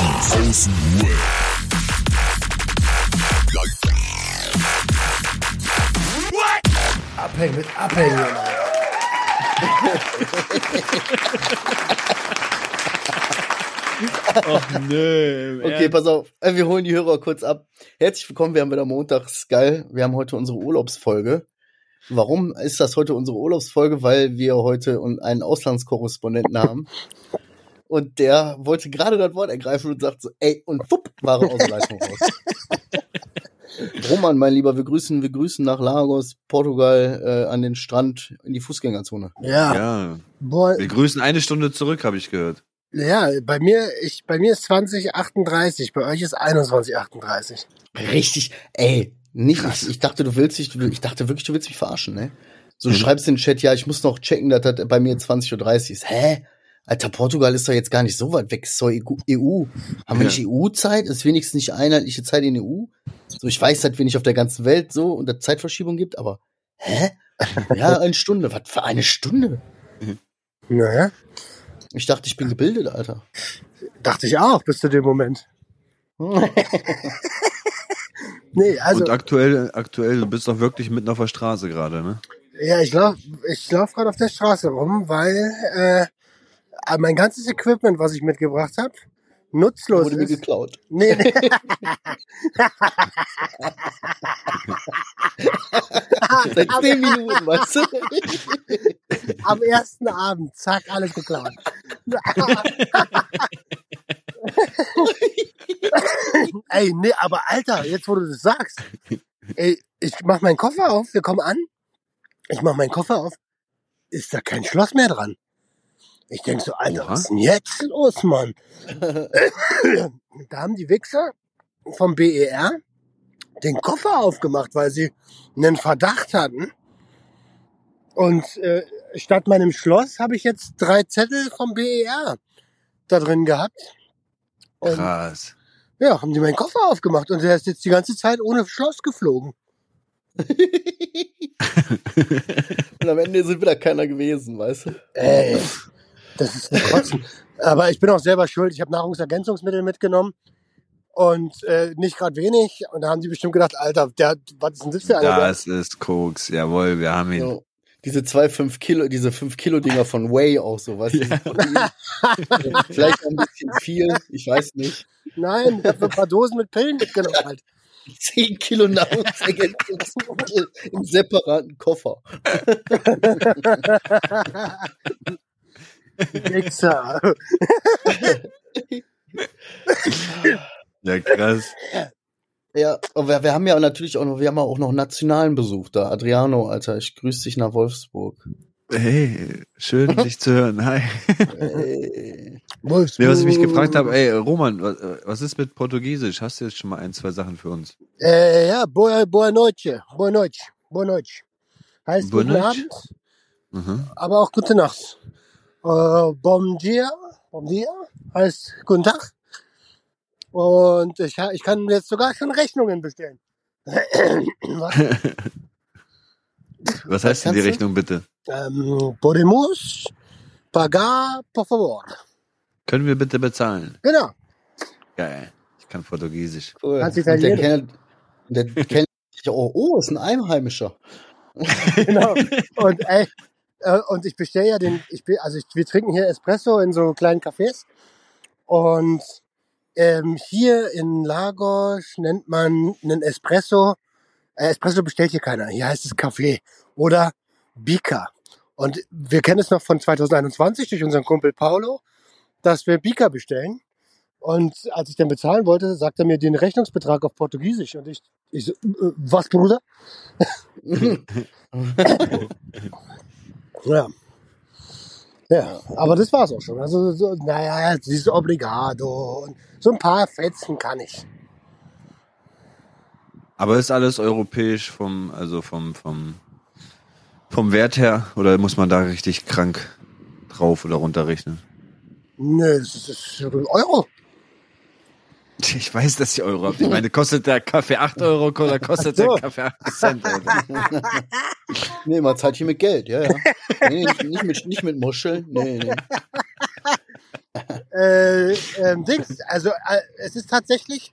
Die. Abhängen mit Abhängen. Ach nö. Okay, pass auf. Äh, Wir holen die Hörer kurz ab. Herzlich willkommen, wir haben wieder Montag. Ist geil. Wir haben heute unsere Urlaubsfolge. Warum ist das heute unsere Urlaubsfolge? Weil wir heute einen Auslandskorrespondenten haben. Und der wollte gerade das Wort ergreifen und sagt so, ey, und wupp, war er aus der Leitung raus. Roman, mein Lieber, wir grüßen, wir grüßen nach Lagos, Portugal, äh, an den Strand in die Fußgängerzone. Ja, Ja, boah, wir grüßen eine Stunde zurück, habe ich gehört. ja, bei mir, ich, bei mir ist 2038, bei euch ist 2138. Richtig, ey, nicht, ich, ich dachte, du willst dich, ich dachte wirklich, du willst mich verarschen, ne? So, du schreibst in den Chat, ja, ich muss noch checken, dass das bei mir 20.30 Uhr ist. Hä? Alter, Portugal ist doch jetzt gar nicht so weit weg, ist doch EU. EU. Haben wir Ja. nicht EU-Zeit? Ist wenigstens nicht einheitliche Zeit in EU? So, ich weiß, dass wir nicht auf der ganzen Welt so und es Zeitverschiebung gibt, aber, hä? Ja, eine Stunde. Was für eine Stunde? Naja, Ich dachte, ich bin gebildet, Alter. dachte ich auch bis zu dem Moment. Nee, also, Und aktuell, aktuell, du bist doch wirklich mitten auf der Straße gerade, ne? ja, ich lauf, ich lauf gerade auf der Straße rum, weil äh, mein ganzes Equipment, was ich mitgebracht habe, nutzlos Wurde mir ist. geklaut. Nee, nee. Seit zehn Minuten, weißt du? am ersten Abend, zack, alles geklaut. ey, nee, aber Alter, jetzt wo du das sagst, ey, ich mach meinen Koffer auf, wir kommen an, ich mach meinen Koffer auf, ist da kein Schloss mehr dran. Ich denk so, Alter, Oha. was ist denn jetzt los, Mann? da haben die Wichser vom BER den Koffer aufgemacht, weil sie einen Verdacht hatten. Und äh, statt meinem Schloss habe ich jetzt drei Zettel vom BER da drin gehabt. Und Krass. ja, haben die meinen Koffer aufgemacht und der ist jetzt die ganze Zeit ohne Schloss geflogen. Und am Ende sind wieder keiner gewesen, weißt du? Ey, das ist ein Kotzen. Aber ich bin auch selber schuld. Ich habe Nahrungsergänzungsmittel mitgenommen und äh, nicht gerade wenig. Und da haben die bestimmt gedacht, Alter, der, was ist denn das für einer? Der- Das ist Koks, jawohl, wir haben ihn. So, diese zwei, fünf Kilo, diese fünf Kilo Dinger von Way auch so, weißt du? Vielleicht ein bisschen viel, ich weiß nicht. Nein, ich habe ein paar Dosen mit Pillen mitgenommen. Halt. Zehn Kilo Nahrungsergänzungsmittel im separaten Koffer. Wichser. Ja, krass. Ja, aber wir, wir haben ja natürlich auch noch, wir haben ja auch noch nationalen Besuch da. Adriano, Alter, ich grüße dich nach Wolfsburg. Hey, schön, dich zu hören. Hi. Äh, Nee, was ich mich gefragt habe, ey, Roman, was, was ist mit Portugiesisch? Hast du jetzt schon mal ein, zwei Sachen für uns? Äh, ja, boa, boa noite. Boa noite. Boa noite. Heißt Boa guten noite. Abend, Mhm. aber auch gute Nacht. Äh, bom dia. Bom dia heißt guten Tag. Und ich, ich kann jetzt sogar schon Rechnungen bestellen. Was? Was heißt denn die? Rechnung bitte? ähm, podemos pagar, por favor. Können wir bitte bezahlen? Genau. Geil. Ich kann Portugiesisch. cool. Kannst Und der Italienisch. kennt, der kennt, oh, oh, ist ein Einheimischer. genau. Und ey, äh, und ich bestelle ja den, ich bin, also ich, wir trinken hier Espresso in so kleinen Cafés. Und ähm, hier in Lagos nennt man einen Espresso. Äh, Espresso bestellt hier keiner. Hier heißt es Kaffee oder Bika. Und wir kennen es noch von 2021 durch unseren Kumpel Paulo, dass wir Bika bestellen. Und als ich dann bezahlen wollte, sagt er mir den Rechnungsbetrag auf Portugiesisch. Und ich, ich so, äh, was, Bruder? Ja. Ja, aber das war's auch schon. Also, so, naja, dieses Obrigado und so ein paar Fetzen kann ich. Aber ist alles europäisch vom, also vom, vom, vom Wert her? Oder muss man da richtig krank drauf oder runterrechnen? Nö, das ist, das ist Euro. Ich weiß, dass ihr Euro habt. Ich meine, kostet der Kaffee 8 Euro oder kostet So. der Kaffee 8 Cent? Nee, zahlt hier mit Geld, ja, ja. Nee, nicht, nicht, mit, nicht mit Muscheln. Nee, nee. Äh, ähm, Dings, also äh, es ist tatsächlich,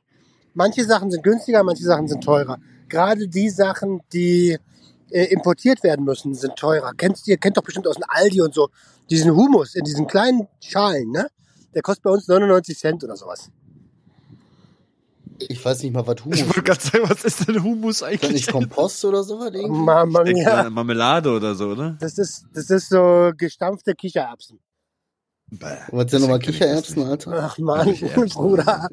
manche Sachen sind günstiger, manche Sachen sind teurer. Gerade die Sachen, die äh, importiert werden müssen, sind teurer. Kennst ihr, kennt doch bestimmt aus dem Aldi und so, diesen Humus in diesen kleinen Schalen, ne? Der kostet bei uns 99 Cent oder sowas. Ich weiß nicht mal, was Humus Ich wollte gerade sagen, was ist denn Humus Ist das eigentlich? nicht Kompost oder sowas? Mama Ich denke, mia. Marmelade oder so, ne? Das ist, das ist so gestampfte Kichererbsen. Bäh. Was sind nochmal ich das Kichererbsen, Alter? Ach man. Bruder.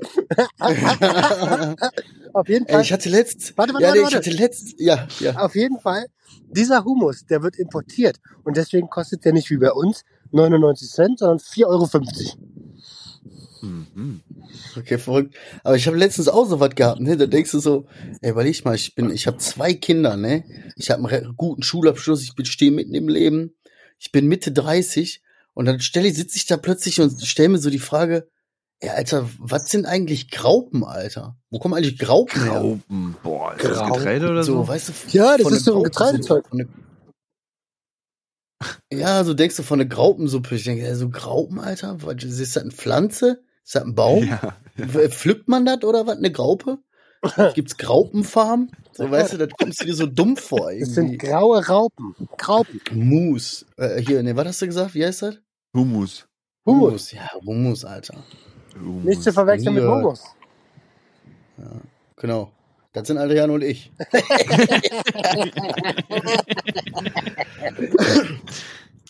Auf jeden Ey, Fall. ich hatte letzt. Warte, warte, ja, nee, warte, ich hatte letzt. Ja, ja. Auf jeden Fall, dieser Humus, der wird importiert. Und deswegen kostet der nicht wie bei uns 99 Cent, sondern 4,50 Euro. Mhm. Okay, verrückt. Aber ich habe letztens auch so was gehabt, ne? Da denkst du so, ey, überleg mal, ich bin, ich habe zwei Kinder, ne? Ich habe einen guten Schulabschluss, ich bin stehe mitten im Leben, ich bin Mitte 30 und dann stelle ich, sitze ich da plötzlich und stelle mir so die Frage, ey, Alter, was sind eigentlich Graupen, Alter? Wo kommen eigentlich Graupen her? Graupen. Boah, ist das Graupen. Getreide oder so? So, weißt du, Ja, das ist so ein Getreidezeug. von der- Ja, so denkst du von der Graupensuppe. Ich denke, ey, so Graupen, Alter, was, ist das eine Pflanze? Ist das ein Baum? Ja. W- Pflückt man das oder was? Eine Graupe? Gibt's Graupenfarm? So, weißt du, das kommst du dir so dumm vor Das sind irgendwie. graue Raupen. Graupen. Mus. Äh, hier, ne, was hast du gesagt? Wie heißt das? Humus. Humus. Ja, Humus, Alter. Humus. Nicht zu verwechseln mit Ja. Humus. Genau. Das sind Adriano und ich.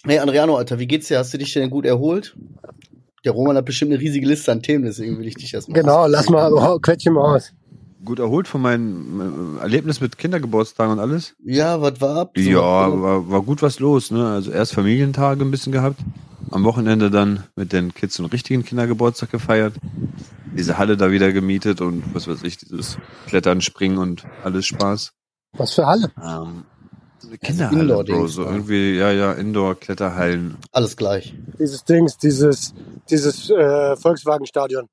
hey, Adriano, Alter, wie geht's dir? Hast du dich denn gut erholt? Der Roman hat bestimmt eine riesige Liste an Themen, deswegen will ich dich erstmal. Genau, lass mal, oh, quetsch ihn mal aus. Gut erholt von meinem äh, Erlebnis mit Kindergeburtstagen und alles? Ja, was war ab? So, Ja, war, war gut was los, ne? Also erst Familientage ein bisschen gehabt. Am Wochenende dann mit den Kids einen richtigen Kindergeburtstag gefeiert. Diese Halle da wieder gemietet und was weiß ich, dieses Klettern, Springen und alles Spaß. Was für Halle? Ähm, Also Kinderhalle, Indoor-Dings, Bro, so ja. irgendwie, ja, ja, Indoor-Kletterhallen. Alles gleich. Dieses Dings, dieses, dieses äh, Volkswagen-Stadion.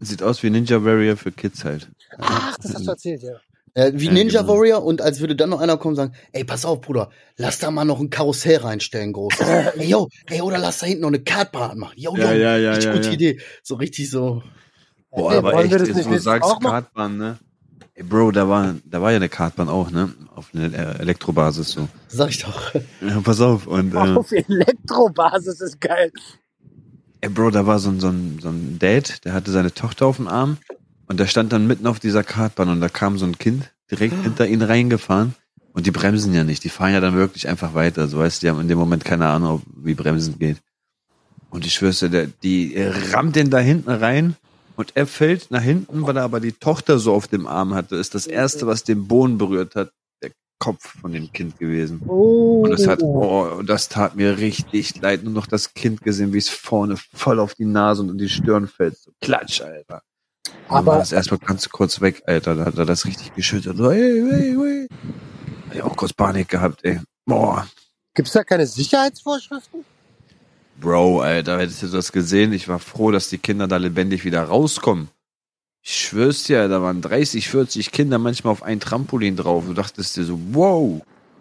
Sieht aus wie Ninja Warrior für Kids halt. Ach, das hast du erzählt, ja. Äh, wie Ja, Ninja genau. Warrior und als würde dann noch einer kommen und sagen, ey, pass auf, Bruder, lass da mal noch ein Karussell reinstellen, großes. ey, yo, ey, oder lass da hinten noch eine Kartbahn machen. Yo, yo, Ja, ja, ja, richtig ja, gute ja. Idee. So richtig so. Boah, Ey, aber echt, jetzt, wo du sagst? Kartbahn, ne? Bro, da war, da war ja eine Kartbahn auch, ne? Auf einer äh, Elektrobasis so. Sag ich doch. Ja, pass auf. Und, äh, Auf Elektrobasis ist geil. ey, Bro, da war so ein, so, ein, so ein Dad, der hatte seine Tochter auf dem Arm und der stand dann mitten auf dieser Kartbahn und da kam so ein Kind direkt hinter ihn reingefahren und die bremsen ja nicht. Die fahren ja dann wirklich einfach weiter. So weißt du, die haben in dem Moment keine Ahnung, wie Bremsen geht. Und ich schwör's dir, der, die rammt den da hinten rein und er fällt nach hinten, weil er aber die Tochter so auf dem Arm hatte. Ist das erste, was den Boden berührt hat, der Kopf von dem Kind gewesen. Oh. Und das hat, oh, und das tat mir richtig leid. Nur noch das Kind gesehen, wie es vorne voll auf die Nase und in die Stirn fällt. So klatsch, Alter. Aber Aber- das erstmal ganz kurz weg, Alter. Da hat er das richtig geschüttelt. So, ey, ey, ey. Hab ich auch kurz Panik gehabt, ey. Boah. Gibt's da keine Sicherheitsvorschriften? Bro, Alter, hättest du das gesehen? Ich war froh, dass die Kinder da lebendig wieder rauskommen. Ich schwör's dir, da waren 30, 40 Kinder manchmal auf ein Trampolin drauf. Du dachtest dir so, wow,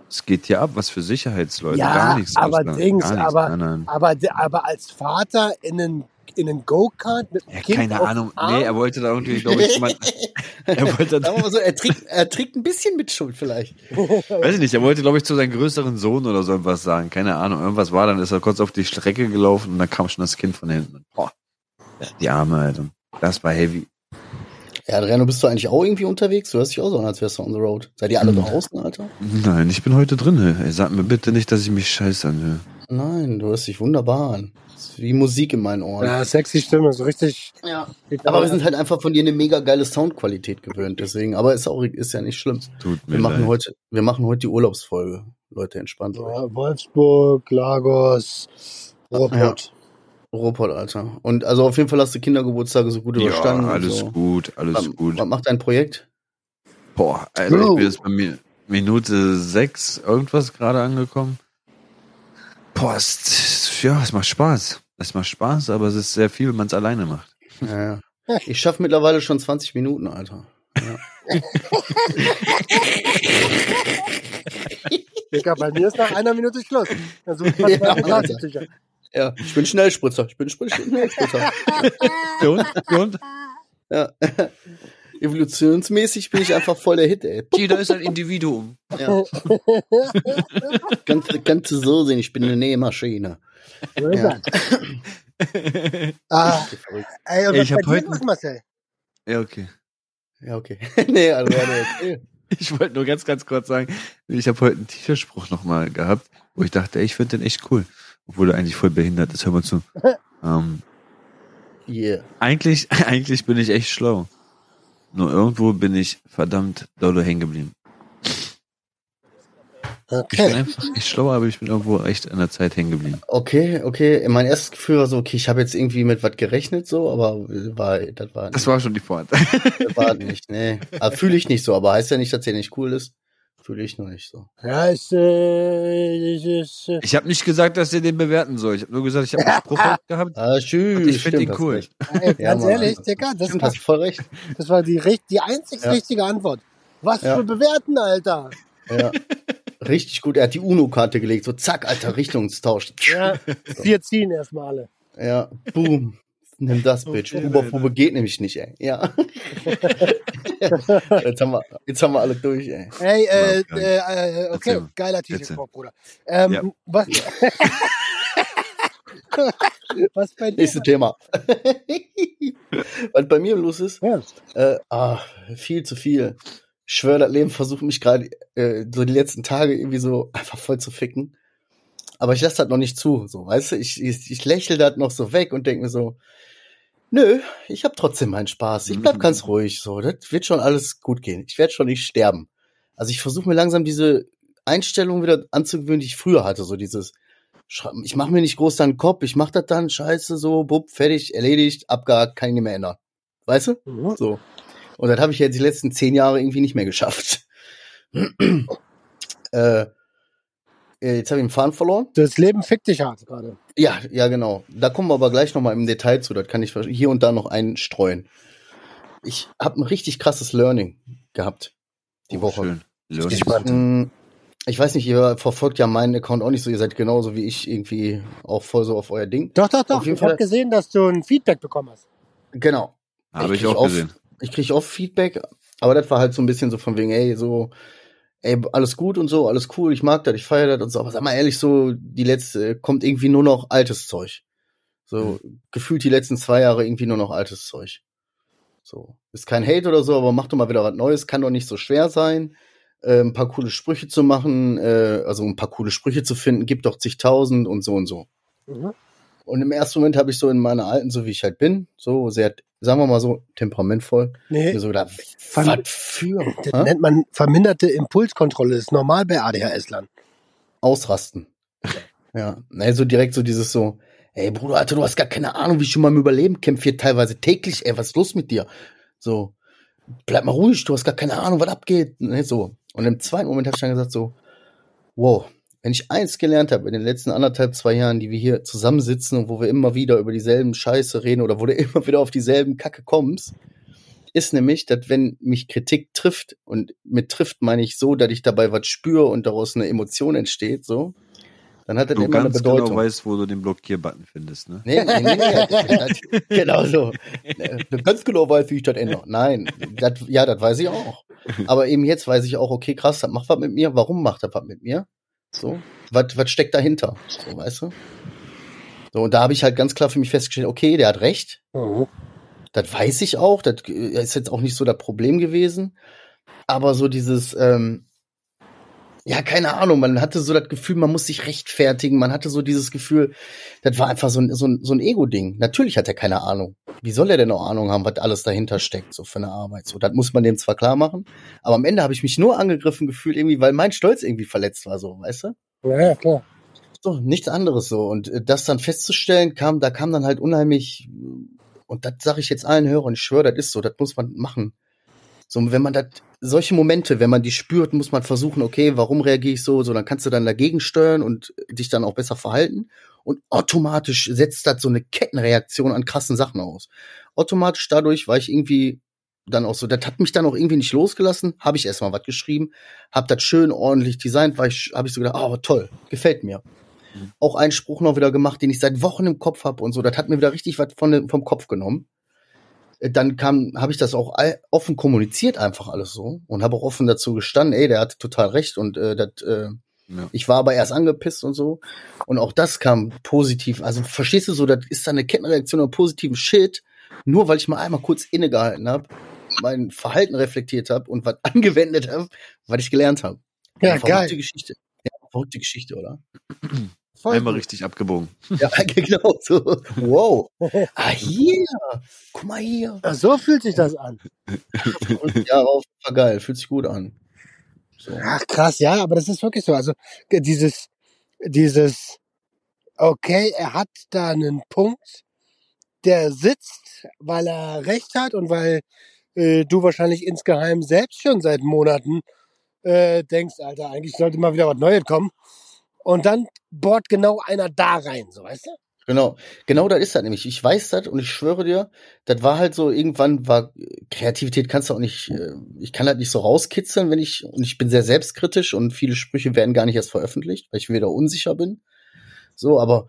es geht hier ab, was für Sicherheitsleute. Ja, gar nichts. aber Dings, aber- Nein, nein. Aber, aber als Vater in einen, in einen Go-Kart mit einem Ja, Kind keine auf Ahnung. Nee, er wollte da irgendwie, glaube ich, mal, er wollte, mal so, er trägt, er trägt ein bisschen mit Schuld vielleicht. weiß ich nicht, er wollte, glaube ich, zu seinem größeren Sohn oder so etwas sagen. Keine Ahnung. Irgendwas war, dann ist er kurz auf die Strecke gelaufen und dann kam schon das Kind von hinten. Boah. Die Arme, Alter. Das war heavy. Ja, Adriano, bist du eigentlich auch irgendwie unterwegs? Du hörst dich auch so an, als wärst du on the road. Seid ihr alle Hm. draußen, Alter? Nein, ich bin heute drin. Ey, sag mir bitte nicht, dass ich mich scheiße anhöre. Nein, du hörst dich wunderbar an. Wie Musik in meinen Ohren. Ja, sexy Stimme, so richtig. Ja. Aber wir sind halt einfach von dir eine mega geile Soundqualität gewöhnt, deswegen. Aber ist auch, ist ja nicht schlimm. Tut mir Wir machen leid. heute, wir machen heute die Urlaubsfolge. Leute, entspannt euch. Ja, Wolfsburg, Lagos, Ruhrpott. Ruhrpott, Alter. Und also auf jeden Fall hast du Kindergeburtstage so gut überstanden. Ja, alles so. gut, alles Was, gut. was macht dein Projekt? Boah, Alter, ich Bro. bin jetzt bei mir Minute sechs irgendwas gerade angekommen. Es, ja, es macht Spaß. Es macht Spaß, aber es ist sehr viel, wenn man es alleine macht. Ja, ja. Ich schaffe mittlerweile schon 20 Minuten, Alter. Ja. Digga, bei mir ist nach einer Minute Schluss. Also, ich Ja. Ja, ich bin Schnellspritzer. Ich bin Schnellspritzer. Und, und? Ja. Evolutionsmäßig bin ich einfach voll der Hit, ey. Jeder ist ein Individuum. Ja. Kannst, kannst du so sehen, ich bin eine Nähmaschine. So ist Ja. Ah, ey, und Ey, was ich hab bei dir heute- los, Marcel? Ja, okay. Ja, okay. nee, also okay. Ich wollte nur ganz, ganz kurz sagen, ich habe heute einen T-Shirt-Spruch nochmal gehabt, wo ich dachte, ey, ich finde den echt cool. Obwohl er eigentlich voll behindert ist, hör mal zu. ähm, Yeah. eigentlich, eigentlich bin ich echt schlau. Nur irgendwo bin ich verdammt dolle hängen geblieben. Ich bin Okay. einfach echt schlau, aber ich bin irgendwo echt an der Zeit hängen geblieben. Okay, okay. Mein erstes Gefühl war so, okay, ich habe jetzt irgendwie mit was gerechnet, so, aber war, das war, Das war schon die Pointe. das war nicht, nee. Fühle ich nicht so, aber heißt ja nicht, dass der nicht cool ist. Fühle ich nur nicht so. Ja, ist, äh, ist, ist, äh, Ich habe nicht gesagt, dass ihr den bewerten soll. Ich habe nur gesagt, ich habe einen Spruch gehabt. Ah, tschüss. Ich find stimmt, ihn hast cool. ey, Ja, ganz Mann. ehrlich, Digga, das Stimmt, war, hast voll recht. das war die, die einzig Ja. richtige Antwort. Was Ja. für bewerten, Alter? Ja. Richtig gut. Er hat die UNO-Karte gelegt. So, zack, alter, Richtungstausch. Ja, vier ziehen erstmal alle. Ja, boom. Nimm das, Bitch. Oberprobe geht nämlich nicht, ey. Ja. jetzt, haben wir, jetzt haben wir alle durch, ey. Ey, äh, äh, äh, okay, Erzähl. geiler. T-Shirt, Bruder. Ähm, Ja. was, was bei dir? Nächstes Thema. Was bei mir los ist, Ja. äh, ah, viel zu viel. Schwöre, das Leben versucht mich gerade äh, so die letzten Tage irgendwie so einfach voll zu ficken. Aber ich lasse das noch nicht zu, so, weißt du? Ich, ich, ich lächle das noch so weg und denke mir so, nö, ich habe trotzdem meinen Spaß. Ich bleib ganz ruhig, so. Das wird schon alles gut gehen. Ich werde schon nicht sterben. Also ich versuche mir langsam diese Einstellung wieder anzugewöhnen, die ich früher hatte, so dieses ich mache mir nicht groß dann den Kopf, ich mache das dann, scheiße, so, bupp, fertig, erledigt, abgehakt, kann ich nicht mehr ändern. Weißt du? So. Und das habe ich jetzt die letzten zehn Jahre irgendwie nicht mehr geschafft. äh, äh, jetzt habe ich den Faden verloren. Das Leben fickt dich hart gerade. Ja, ja, genau. Da kommen wir aber gleich nochmal im Detail zu. Das kann ich hier und da noch einstreuen. Ich habe ein richtig krasses Learning gehabt die Oh, Woche. Schön. Learning. Mm, Ich weiß nicht, ihr verfolgt ja meinen Account auch nicht so. Ihr seid genauso wie ich irgendwie auch voll so auf euer Ding. Doch, doch, doch. Auf jeden Ich habe Fall- gesehen, dass du ein Feedback bekommen hast. Genau. Habe ich krieg auch gesehen. Ich kriege oft Feedback, aber das war halt so ein bisschen so von wegen, ey, so, ey, alles gut und so, alles cool, ich mag das, ich feiere das und so. Aber sag mal ehrlich, so, die letzte, kommt irgendwie nur noch altes Zeug. So, gefühlt die letzten zwei Jahre irgendwie nur noch altes Zeug. So. Ist kein Hate oder so, aber mach doch mal wieder was Neues, kann doch nicht so schwer sein. Äh, ein paar coole Sprüche zu machen, äh, also ein paar coole Sprüche zu finden, gibt doch zigtausend und so und so. Mhm. Und im ersten Moment habe ich so in meiner alten, so wie ich halt bin, so sehr, sagen wir mal so, temperamentvoll, Nee, so gedacht, Verm- was für das Hä? nennt man verminderte Impulskontrolle. Das ist normal bei ADHS-Lern. ausrasten. Ja, ne, so direkt so dieses so, ey Bruder, Alter, du hast gar keine Ahnung, wie ich schon mal im Überleben kämpfe hier teilweise täglich, ey, was ist los mit dir? So, bleib mal ruhig, du hast gar keine Ahnung, was abgeht. Ne, so. Und im zweiten Moment habe ich dann gesagt so, wow, wenn ich eins gelernt habe in den letzten anderthalb, zwei Jahren, die wir hier zusammensitzen und wo wir immer wieder über dieselben Scheiße reden oder wo du immer wieder auf dieselben Kacke kommst, ist nämlich, dass wenn mich Kritik trifft, und mit trifft meine ich so, dass ich dabei was spüre und daraus eine Emotion entsteht, so, dann hat das Du immer eine ganz Bedeutung. genau weißt, wo du den Blockierbutton findest, ne? Nee, nee, nee, nee. genau so. Nee, Ganz genau weiß, wie ich das ändere. Nein, das, ja, das weiß ich auch. Aber eben jetzt weiß ich auch, okay, krass, das macht was mit mir. Warum macht das was mit mir? So, was, was steckt dahinter? So, weißt du? So, und da habe ich halt ganz klar für mich festgestellt, okay, der hat recht. Mhm. Das weiß ich auch. Das ist jetzt auch nicht so das Problem gewesen. Aber so dieses, ähm, ja, keine Ahnung, man hatte so das Gefühl, man muss sich rechtfertigen. Man hatte so dieses Gefühl, das war einfach so ein, so ein, so ein Ego-Ding. Natürlich hat er keine Ahnung. Wie soll er denn auch Ahnung haben, was alles dahinter steckt, so für eine Arbeit? So, das muss man dem zwar klar machen, aber am Ende habe ich mich nur angegriffen gefühlt, irgendwie, weil mein Stolz irgendwie verletzt war, so, weißt du? Ja, ja, klar. So, nichts anderes so. Und äh, das dann festzustellen, kam, da kam dann halt unheimlich, und das sage ich jetzt allen Hörern, ich schwöre, das ist so, das muss man machen. So, wenn man das, solche Momente, wenn man die spürt, muss man versuchen, okay, warum reagiere ich so? So, dann kannst du dann dagegen steuern und dich dann auch besser verhalten. Und automatisch setzt das so eine Kettenreaktion an krassen Sachen aus. Automatisch dadurch war ich irgendwie dann auch so, das hat mich dann auch irgendwie nicht losgelassen, habe ich erstmal was geschrieben, habe das schön ordentlich designt, war ich, habe ich so gedacht, oh, toll, gefällt mir. Mhm. auch einen Spruch noch wieder gemacht, den ich seit Wochen im Kopf habe und so. Das hat mir wieder richtig was von, vom Kopf genommen. Dann kam, habe ich das auch offen kommuniziert, einfach alles so und habe auch offen dazu gestanden, ey, der hatte total recht und äh, das, äh, Ja. ich war aber erst angepisst und so. Und auch das kam positiv. Also verstehst du so, das ist dann eine Kettenreaktion auf positiven Shit, nur weil ich mal einmal kurz innegehalten habe, mein Verhalten reflektiert habe und was angewendet habe, was ich gelernt habe. Ja, verrückte geil. Geschichte. Ja, verrückte Geschichte, oder? Voll Einmal gut. richtig abgebogen. Ja, genau so. Wow. Ah, hier. Guck mal hier. Ach, so fühlt sich das an. Und ja, auf, war geil. Fühlt sich gut an. So. Ach krass, ja, aber das ist wirklich so. Also dieses, dieses, okay, er hat da einen Punkt, der sitzt, weil er recht hat und weil äh, du wahrscheinlich insgeheim selbst schon seit Monaten äh, denkst, Alter, eigentlich sollte mal wieder was Neues kommen. Und dann bohrt genau einer da rein, so weißt du? Genau, genau das ist das nämlich. Ich weiß das und ich schwöre dir, das war halt so, irgendwann war Kreativität kannst du auch nicht, äh, ich kann das nicht so rauskitzeln, wenn ich, und ich bin sehr selbstkritisch und viele Sprüche werden gar nicht erst veröffentlicht, weil ich wieder unsicher bin. So, aber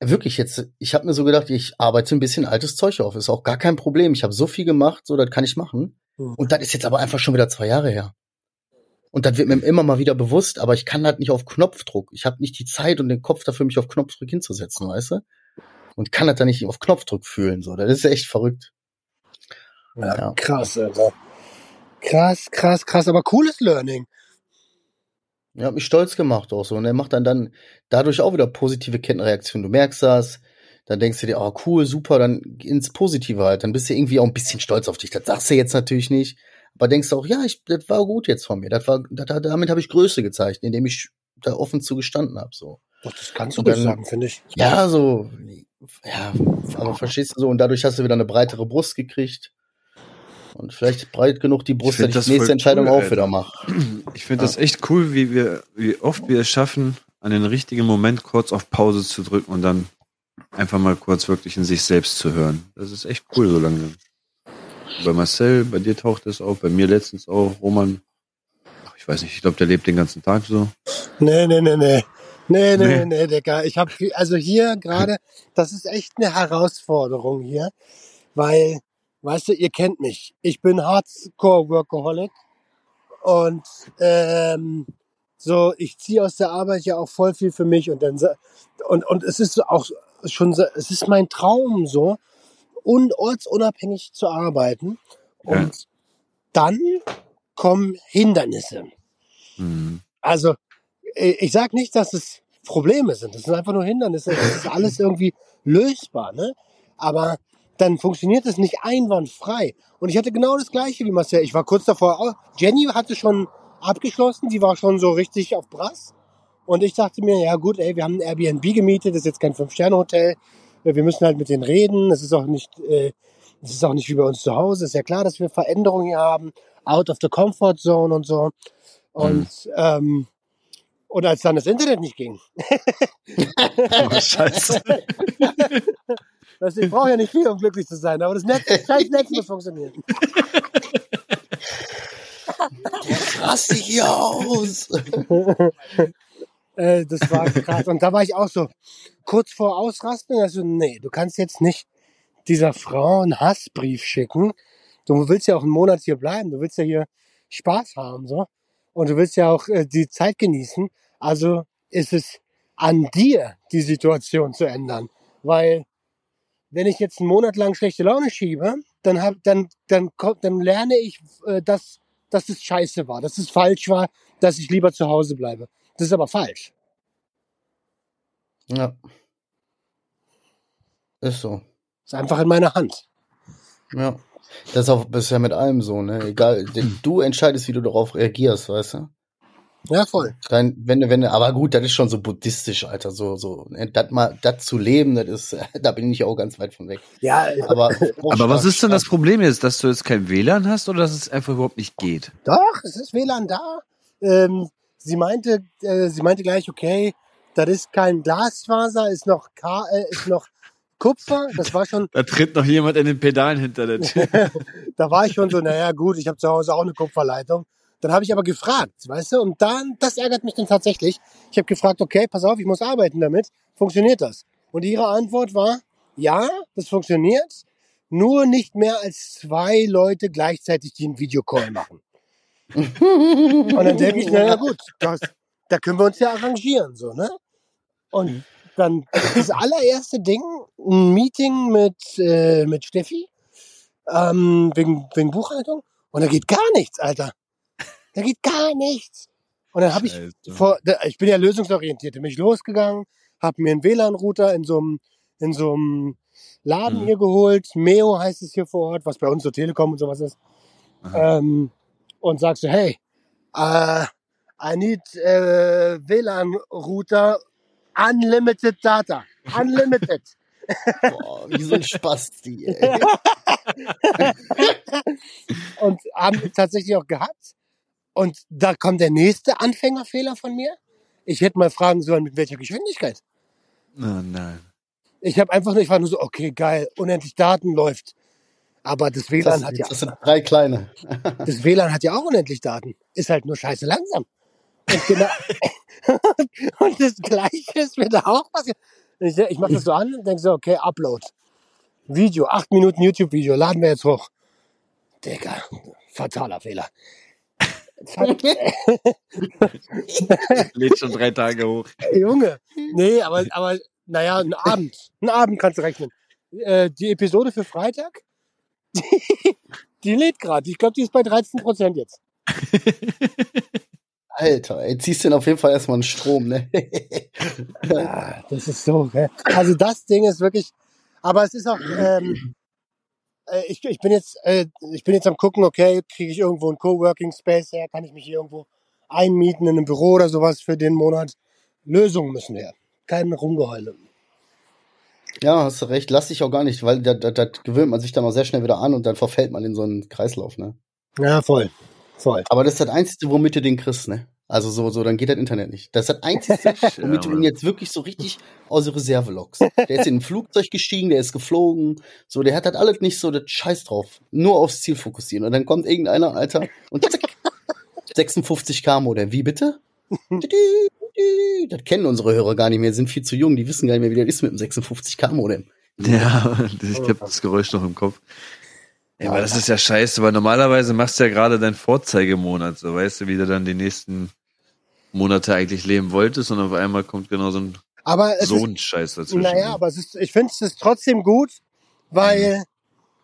wirklich jetzt, ich habe mir so gedacht, ich arbeite ein bisschen altes Zeug auf, ist auch gar kein Problem. Ich habe so viel gemacht, so, das kann ich machen. Hm. Und das ist jetzt aber einfach schon wieder zwei Jahre her. Und das wird mir immer mal wieder bewusst, aber ich kann das nicht auf Knopfdruck. Ich habe nicht die Zeit und den Kopf dafür, mich auf Knopfdruck hinzusetzen, weißt du? Und kann das dann nicht auf Knopfdruck fühlen. So, das ist echt verrückt. Ja, Ja. krass, Alter. Krass, krass, krass, aber cooles Learning. Ja, hat mich stolz gemacht auch so. Und er macht dann dann dadurch auch wieder positive Kettenreaktionen. Du merkst das, dann denkst du dir, oh cool, super, dann ins Positive halt. Dann bist du irgendwie auch ein bisschen stolz auf dich. Das sagst du jetzt natürlich nicht. Aber denkst du auch, ja, ich, das war gut jetzt von mir. Das war, das, damit habe ich Größe gezeigt, indem ich da offen zugestanden habe. So. Doch, das kannst du dann- sagen, finde ich. Ja, so, ja, aber verstehst du so, und dadurch hast du wieder eine breitere Brust gekriegt. Und vielleicht breit genug die Brust, find dass ich das die nächste Entscheidung cool, auch Alter. wieder mache. Ich finde das echt cool, wie wir, wie oft wir es schaffen, an den richtigen Moment kurz auf Pause zu drücken und dann einfach mal kurz wirklich in sich selbst zu hören. Das ist echt cool so langsam. Bei Marcel, bei dir taucht es auf, bei mir letztens auch, Roman. Ach, ich weiß nicht, ich glaube, der lebt den ganzen Tag so. Nee, nee, nee, nee. Nee, nee, Nee. nee, Digga. Ich habe also hier gerade, das ist echt eine Herausforderung hier, weil, weißt du, ihr kennt mich. Ich bin Hardcore-Workaholic und ähm, so, ich ziehe aus der Arbeit ja auch voll viel für mich und dann und und es ist auch schon es ist mein Traum so, un, ortsunabhängig zu arbeiten und Ja. dann kommen Hindernisse. Hm. Also, äh, ich sage nicht, dass es Probleme sind. Das sind einfach nur Hindernisse. Das ist alles irgendwie lösbar, ne? Aber dann funktioniert es nicht einwandfrei. Und ich hatte genau das Gleiche wie Marcel. Ich war kurz davor. Jenny hatte schon abgeschlossen. Die war schon so richtig auf Brass. Und ich dachte mir, ja gut, ey, wir haben ein Airbnb gemietet. Das ist jetzt kein Fünf-Sterne-Hotel. Wir müssen halt mit denen reden. Das ist auch nicht, äh, das ist auch nicht wie bei uns zu Hause. Ist ja klar, dass wir Veränderungen hier haben. Out of the comfort zone und so. Und, ähm, und als dann das Internet nicht ging, Oh, scheiße. weißt du, ich brauche ja nicht viel, um glücklich zu sein, aber das Netz, scheiß Netz muss funktionieren. Raste hier aus! Äh, das war krass. Und da war ich auch so kurz vor Ausrasten. Also, nee, du kannst jetzt nicht dieser Frau einen Hassbrief schicken. Du willst ja auch einen Monat hier bleiben. Du willst ja hier Spaß haben, so. Und du willst ja auch äh, die Zeit genießen. Also ist es an dir, die Situation zu ändern. Weil, wenn ich jetzt einen Monat lang schlechte Laune schiebe, dann hab, dann, dann kommt, dann lerne ich, äh, dass, dass es scheiße war, dass es falsch war, dass ich lieber zu Hause bleibe. Das ist aber falsch. Ja. Ist so. Ist einfach in meiner Hand. Ja. Das ist, auch, ja mit allem so, ne? Egal, du entscheidest, wie du darauf reagierst, weißt du? Ja, voll. Dein, wenn du, wenn du, aber gut, das ist schon so buddhistisch, Alter, so, so, ne, das mal, das zu leben, das ist, da bin ich auch ganz weit von weg. Ja, Aber, Aber was ist denn das Problem jetzt, dass du jetzt kein WLAN hast oder dass es einfach überhaupt nicht geht? doch, es ist WLAN da. Ähm, sie meinte, äh, sie meinte gleich, okay, das ist kein Glasfaser, ist noch, Ka äh, ist noch Kupfer. Das war schon, Da tritt noch jemand in den Pedalen hinter der Tür. da war ich schon so, naja, gut, ich habe zu Hause auch eine Kupferleitung. Dann habe ich aber gefragt, weißt du, und dann, das ärgert mich dann tatsächlich. Ich habe gefragt, okay, pass auf, ich muss arbeiten damit. Funktioniert das? Und ihre Antwort war, ja, das funktioniert, nur nicht mehr als zwei Leute gleichzeitig, die einen Videocall machen. Und dann denke ich, naja gut, das, da können wir uns ja arrangieren, so, ne? Und dann das allererste Ding, ein Meeting mit, äh, mit Steffi, ähm, wegen, wegen Buchhaltung. Und da geht gar nichts, Alter. Da geht gar nichts. Und dann habe ich vor, ich bin ja lösungsorientiert, bin ich losgegangen, habe mir einen WLAN-Router in so einem in so einem Laden Mhm. hier geholt. Meo heißt es hier vor Ort, was bei uns so Telekom und sowas ist. Ähm, und sagst so, hey, äh, I need äh, WLAN-Router, unlimited data. Unlimited. Boah, wie so ein Spasti, ey. und haben tatsächlich auch gehabt. Und da kommt der nächste Anfängerfehler von mir. Ich hätte mal fragen sollen, mit welcher Geschwindigkeit. Oh nein. Ich habe einfach nur, ich war nur so, okay, geil, unendlich Daten läuft. Aber das WLAN Das, hat ja, das sind drei kleine. das WLAN hat ja auch unendlich Daten. Ist halt nur scheiße langsam. Und, genau, und das Gleiche ist mir da auch passiert. Ich, ich mache das so an und denke so, okay, Upload. Video, acht Minuten YouTube-Video, laden wir jetzt hoch. Digga, fataler Fehler. Lädt schon drei Tage hoch. Junge, nee, aber, aber naja, ein Abend. Ein Abend kannst du rechnen. Äh, die Episode für Freitag, die, die lädt gerade. Ich glaube, die ist bei 13 Prozent jetzt. Alter, ey, ziehst den auf jeden Fall erstmal einen Strom, ne? Ah, das ist so, gell? Also das Ding ist wirklich, aber es ist auch, ähm, äh, ich, ich bin jetzt, äh, ich bin jetzt am gucken, okay, kriege ich irgendwo einen Coworking Space her, kann ich mich hier irgendwo einmieten in einem Büro oder sowas für den Monat. Lösungen müssen her. Kein Rumgeheule. ja, hast du recht. Lass dich auch gar nicht, weil da, da, da gewöhnt man sich dann auch sehr schnell wieder an und dann verfällt man in so einen Kreislauf, ne? Ja, voll. Voll. Aber das ist das Einzige, womit du den kriegst, ne? Also so, so, dann geht das Internet nicht. Das ist das Einzige, womit du ihn jetzt wirklich so richtig aus der Reserve lockst. Der ist in ein Flugzeug gestiegen, der ist geflogen, so, der hat das alles nicht so, das Scheiß drauf. Nur aufs Ziel fokussieren. Und dann kommt irgendeiner, Alter, und zack, 56k Modem. Wie bitte? Das kennen unsere Hörer gar nicht mehr, sind viel zu jung, die wissen gar nicht mehr, wie das ist mit dem 56k Modem. Ja, ich habe das Geräusch noch im Kopf. Ja, aber das ist ja scheiße, weil normalerweise machst du ja gerade deinen Vorzeigemonat, so weißt du, wie du dann die nächsten Monate eigentlich leben wolltest und auf einmal kommt genau so ein Aber so ist, ein Scheiß dazwischen. naja, aber es ist, ich finde es ist trotzdem gut, weil,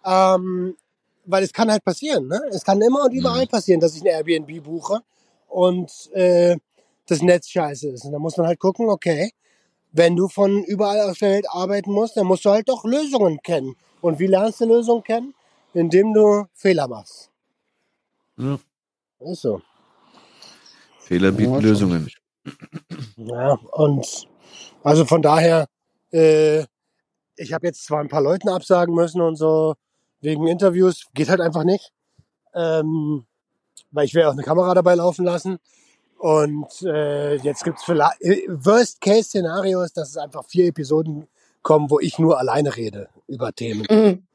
ähm, weil es kann halt passieren, ne? Es kann immer und überall Mhm. passieren, dass ich ein Airbnb buche und äh, das Netz scheiße ist. Und da muss man halt gucken, okay, wenn du von überall aus der Welt arbeiten musst, dann musst du halt doch Lösungen kennen. Und wie lernst du Lösungen kennen? Indem du Fehler machst. ja. Ist so. Fehler bieten Ja, Lösungen. Ja, und also von daher, äh, ich habe jetzt zwar ein paar Leuten absagen müssen und so, wegen Interviews, geht halt einfach nicht. Ähm, weil ich will auch eine Kamera dabei laufen lassen. Und äh, jetzt gibt's vielleicht, Worst-Case-Szenario ist, dass es einfach vier Episoden kommen, wo ich nur alleine rede über Themen.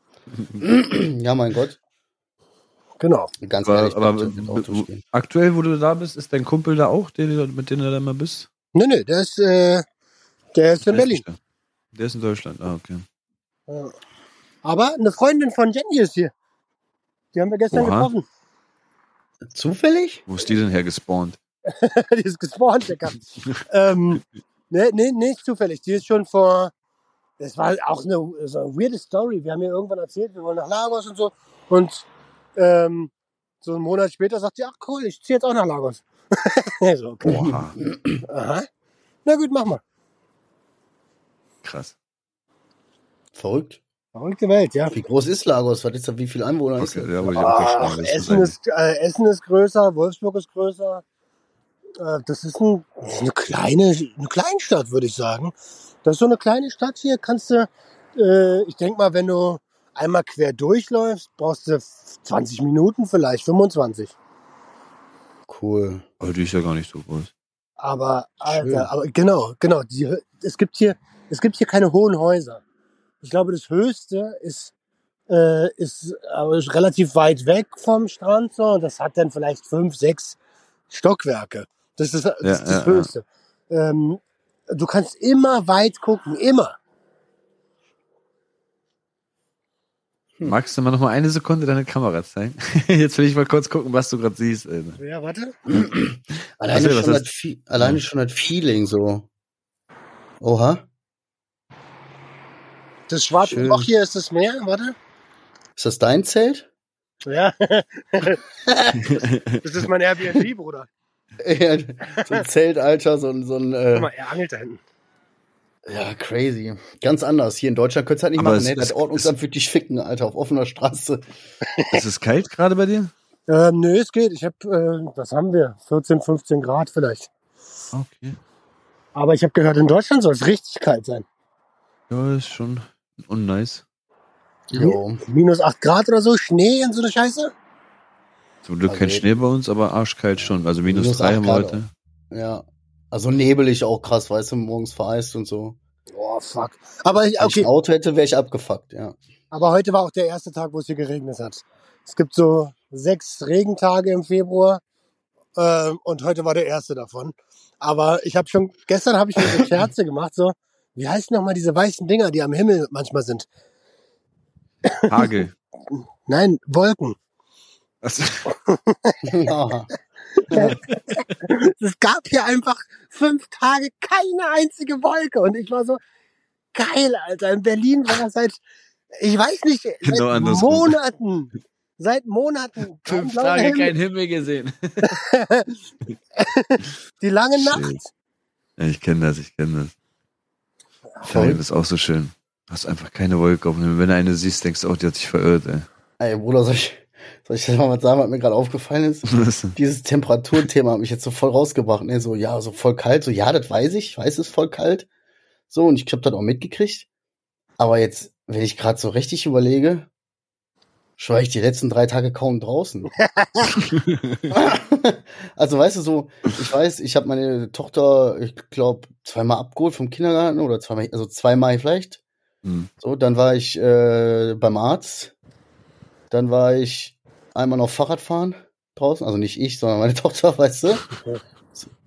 Ja, mein Gott. Genau. Ganz Aber, ehrlich, aber aktuell, wo du da bist, ist dein Kumpel da auch, den, du- mit dem du da immer bist? Nö, nö, der ist, äh, der ist in Der ist Berlin. da. Der ist in Deutschland, ah, okay. Ja. Aber eine Freundin von Jenny ist hier. Die haben wir gestern Oha. getroffen. Zufällig? Wo ist die denn hergespawnt? die ist gespawnt, Digga. ähm, nee, nee, nicht zufällig. Die ist schon vor. Das war auch eine, so eine weirde Story. Wir haben ihr irgendwann erzählt, wir wollen nach Lagos und so. Und ähm, so einen Monat später sagt sie, ach cool, ich ziehe jetzt auch nach Lagos. so, okay. Oha, Aha. Na gut, mach mal. krass. Verrückt. Verrückte Welt, ja. Wie groß ist Lagos? Was ist da, wie viele Einwohner ist Okay, das? ja. Das Essen, ist, äh, Essen ist größer, Wolfsburg ist größer. Äh, das ist ein, das ist eine kleine, eine Kleinstadt, würde ich sagen. Das ist so eine kleine Stadt hier. Kannst du, äh, ich denk mal, wenn du einmal quer durchläufst, brauchst du 20 Minuten vielleicht, 25. Cool. Aber die ist ja gar nicht so groß. Aber. Alter, aber genau, genau. Die, es gibt hier, es gibt hier keine hohen Häuser. Ich glaube, das höchste ist äh, ist aber ist relativ weit weg vom Strand so. Und das hat dann vielleicht fünf, sechs Stockwerke. Das ist das, Ja, ist das ja, ja. Höchste. Ähm, du kannst immer weit gucken, immer. Hm. Magst du mal noch mal eine Sekunde deine Kamera zeigen? Jetzt will ich mal kurz gucken, was du gerade siehst. Alter. Ja, warte. Alleine, Also, schon, das, Fe- alleine schon das Feeling so. Oha. Das schwarze Schön. Loch hier ist das Meer, warte. Ist das dein Zelt? Ja. das ist mein Airbnb, Bruder. So ein Zelt, Alter, so ein, so ein Guck äh, mal, er angelt da hinten. ja, crazy. Ganz anders. Hier in Deutschland könntest du halt nicht Aber machen, es ne? Das ist- Ordnungsamt wird dich ficken, Alter, auf offener Straße. Ist es kalt gerade bei dir? Ähm, nö, es geht. Ich habe, äh, was haben wir? 14, 15 Grad vielleicht. Okay. Aber ich habe gehört, in Deutschland soll es richtig kalt sein. Ja, ist schon unnice. Jo. Minus 8 Grad oder so, Schnee und so eine Scheiße. Zum Glück Also kein Schnee bei uns, aber arschkalt schon. Also minus, Minus drei haben wir heute. Ja. Also nebelig auch krass, weißt du, morgens vereist und so. Oh, fuck. Aber, ich, Wenn ich okay, ein Auto hätte, wäre ich abgefuckt, ja. aber heute war auch der erste Tag, wo es hier geregnet hat. Es gibt so sechs Regentage im Februar ähm, und heute war der erste davon. Aber ich habe schon, gestern habe ich mir eine Scherze gemacht, so, wie heißen nochmal diese weißen Dinger, die am Himmel manchmal sind? Hagel. Nein, Wolken. Also, ja. Es gab hier einfach fünf Tage keine einzige Wolke. Und ich war so, geil, Alter. In Berlin war das seit, ich weiß nicht, seit Genau. Monaten. Seit Monaten. fünf Tage Himmel, keinen Himmel gesehen. Die lange Shit. Nacht. Ja, ich kenne das, ich kenne das. Das ist auch so schön. Hast einfach keine Wolke auf dem Himmel. Wenn du eine siehst, denkst du, oh, die hat sich verirrt, ey. Ey, Bruder, soll ich, soll ich dir mal was sagen, was mir gerade aufgefallen ist? Dieses Temperaturthema hat mich jetzt so voll rausgebracht. Ne? So, ja, so voll kalt. So, ja, das weiß ich. Ich weiß, es ist voll kalt. So, und ich habe das auch mitgekriegt. Aber jetzt, wenn ich gerade so richtig überlege, war ich die letzten drei Tage kaum draußen. also, weißt du, so, ich weiß, ich habe meine Tochter, ich glaube, zweimal abgeholt vom Kindergarten oder zweimal, also zweimal vielleicht. Hm. So, dann war ich äh, beim Arzt. Dann war ich einmal noch Fahrradfahren draußen. Also nicht ich, sondern meine Tochter, weißt du.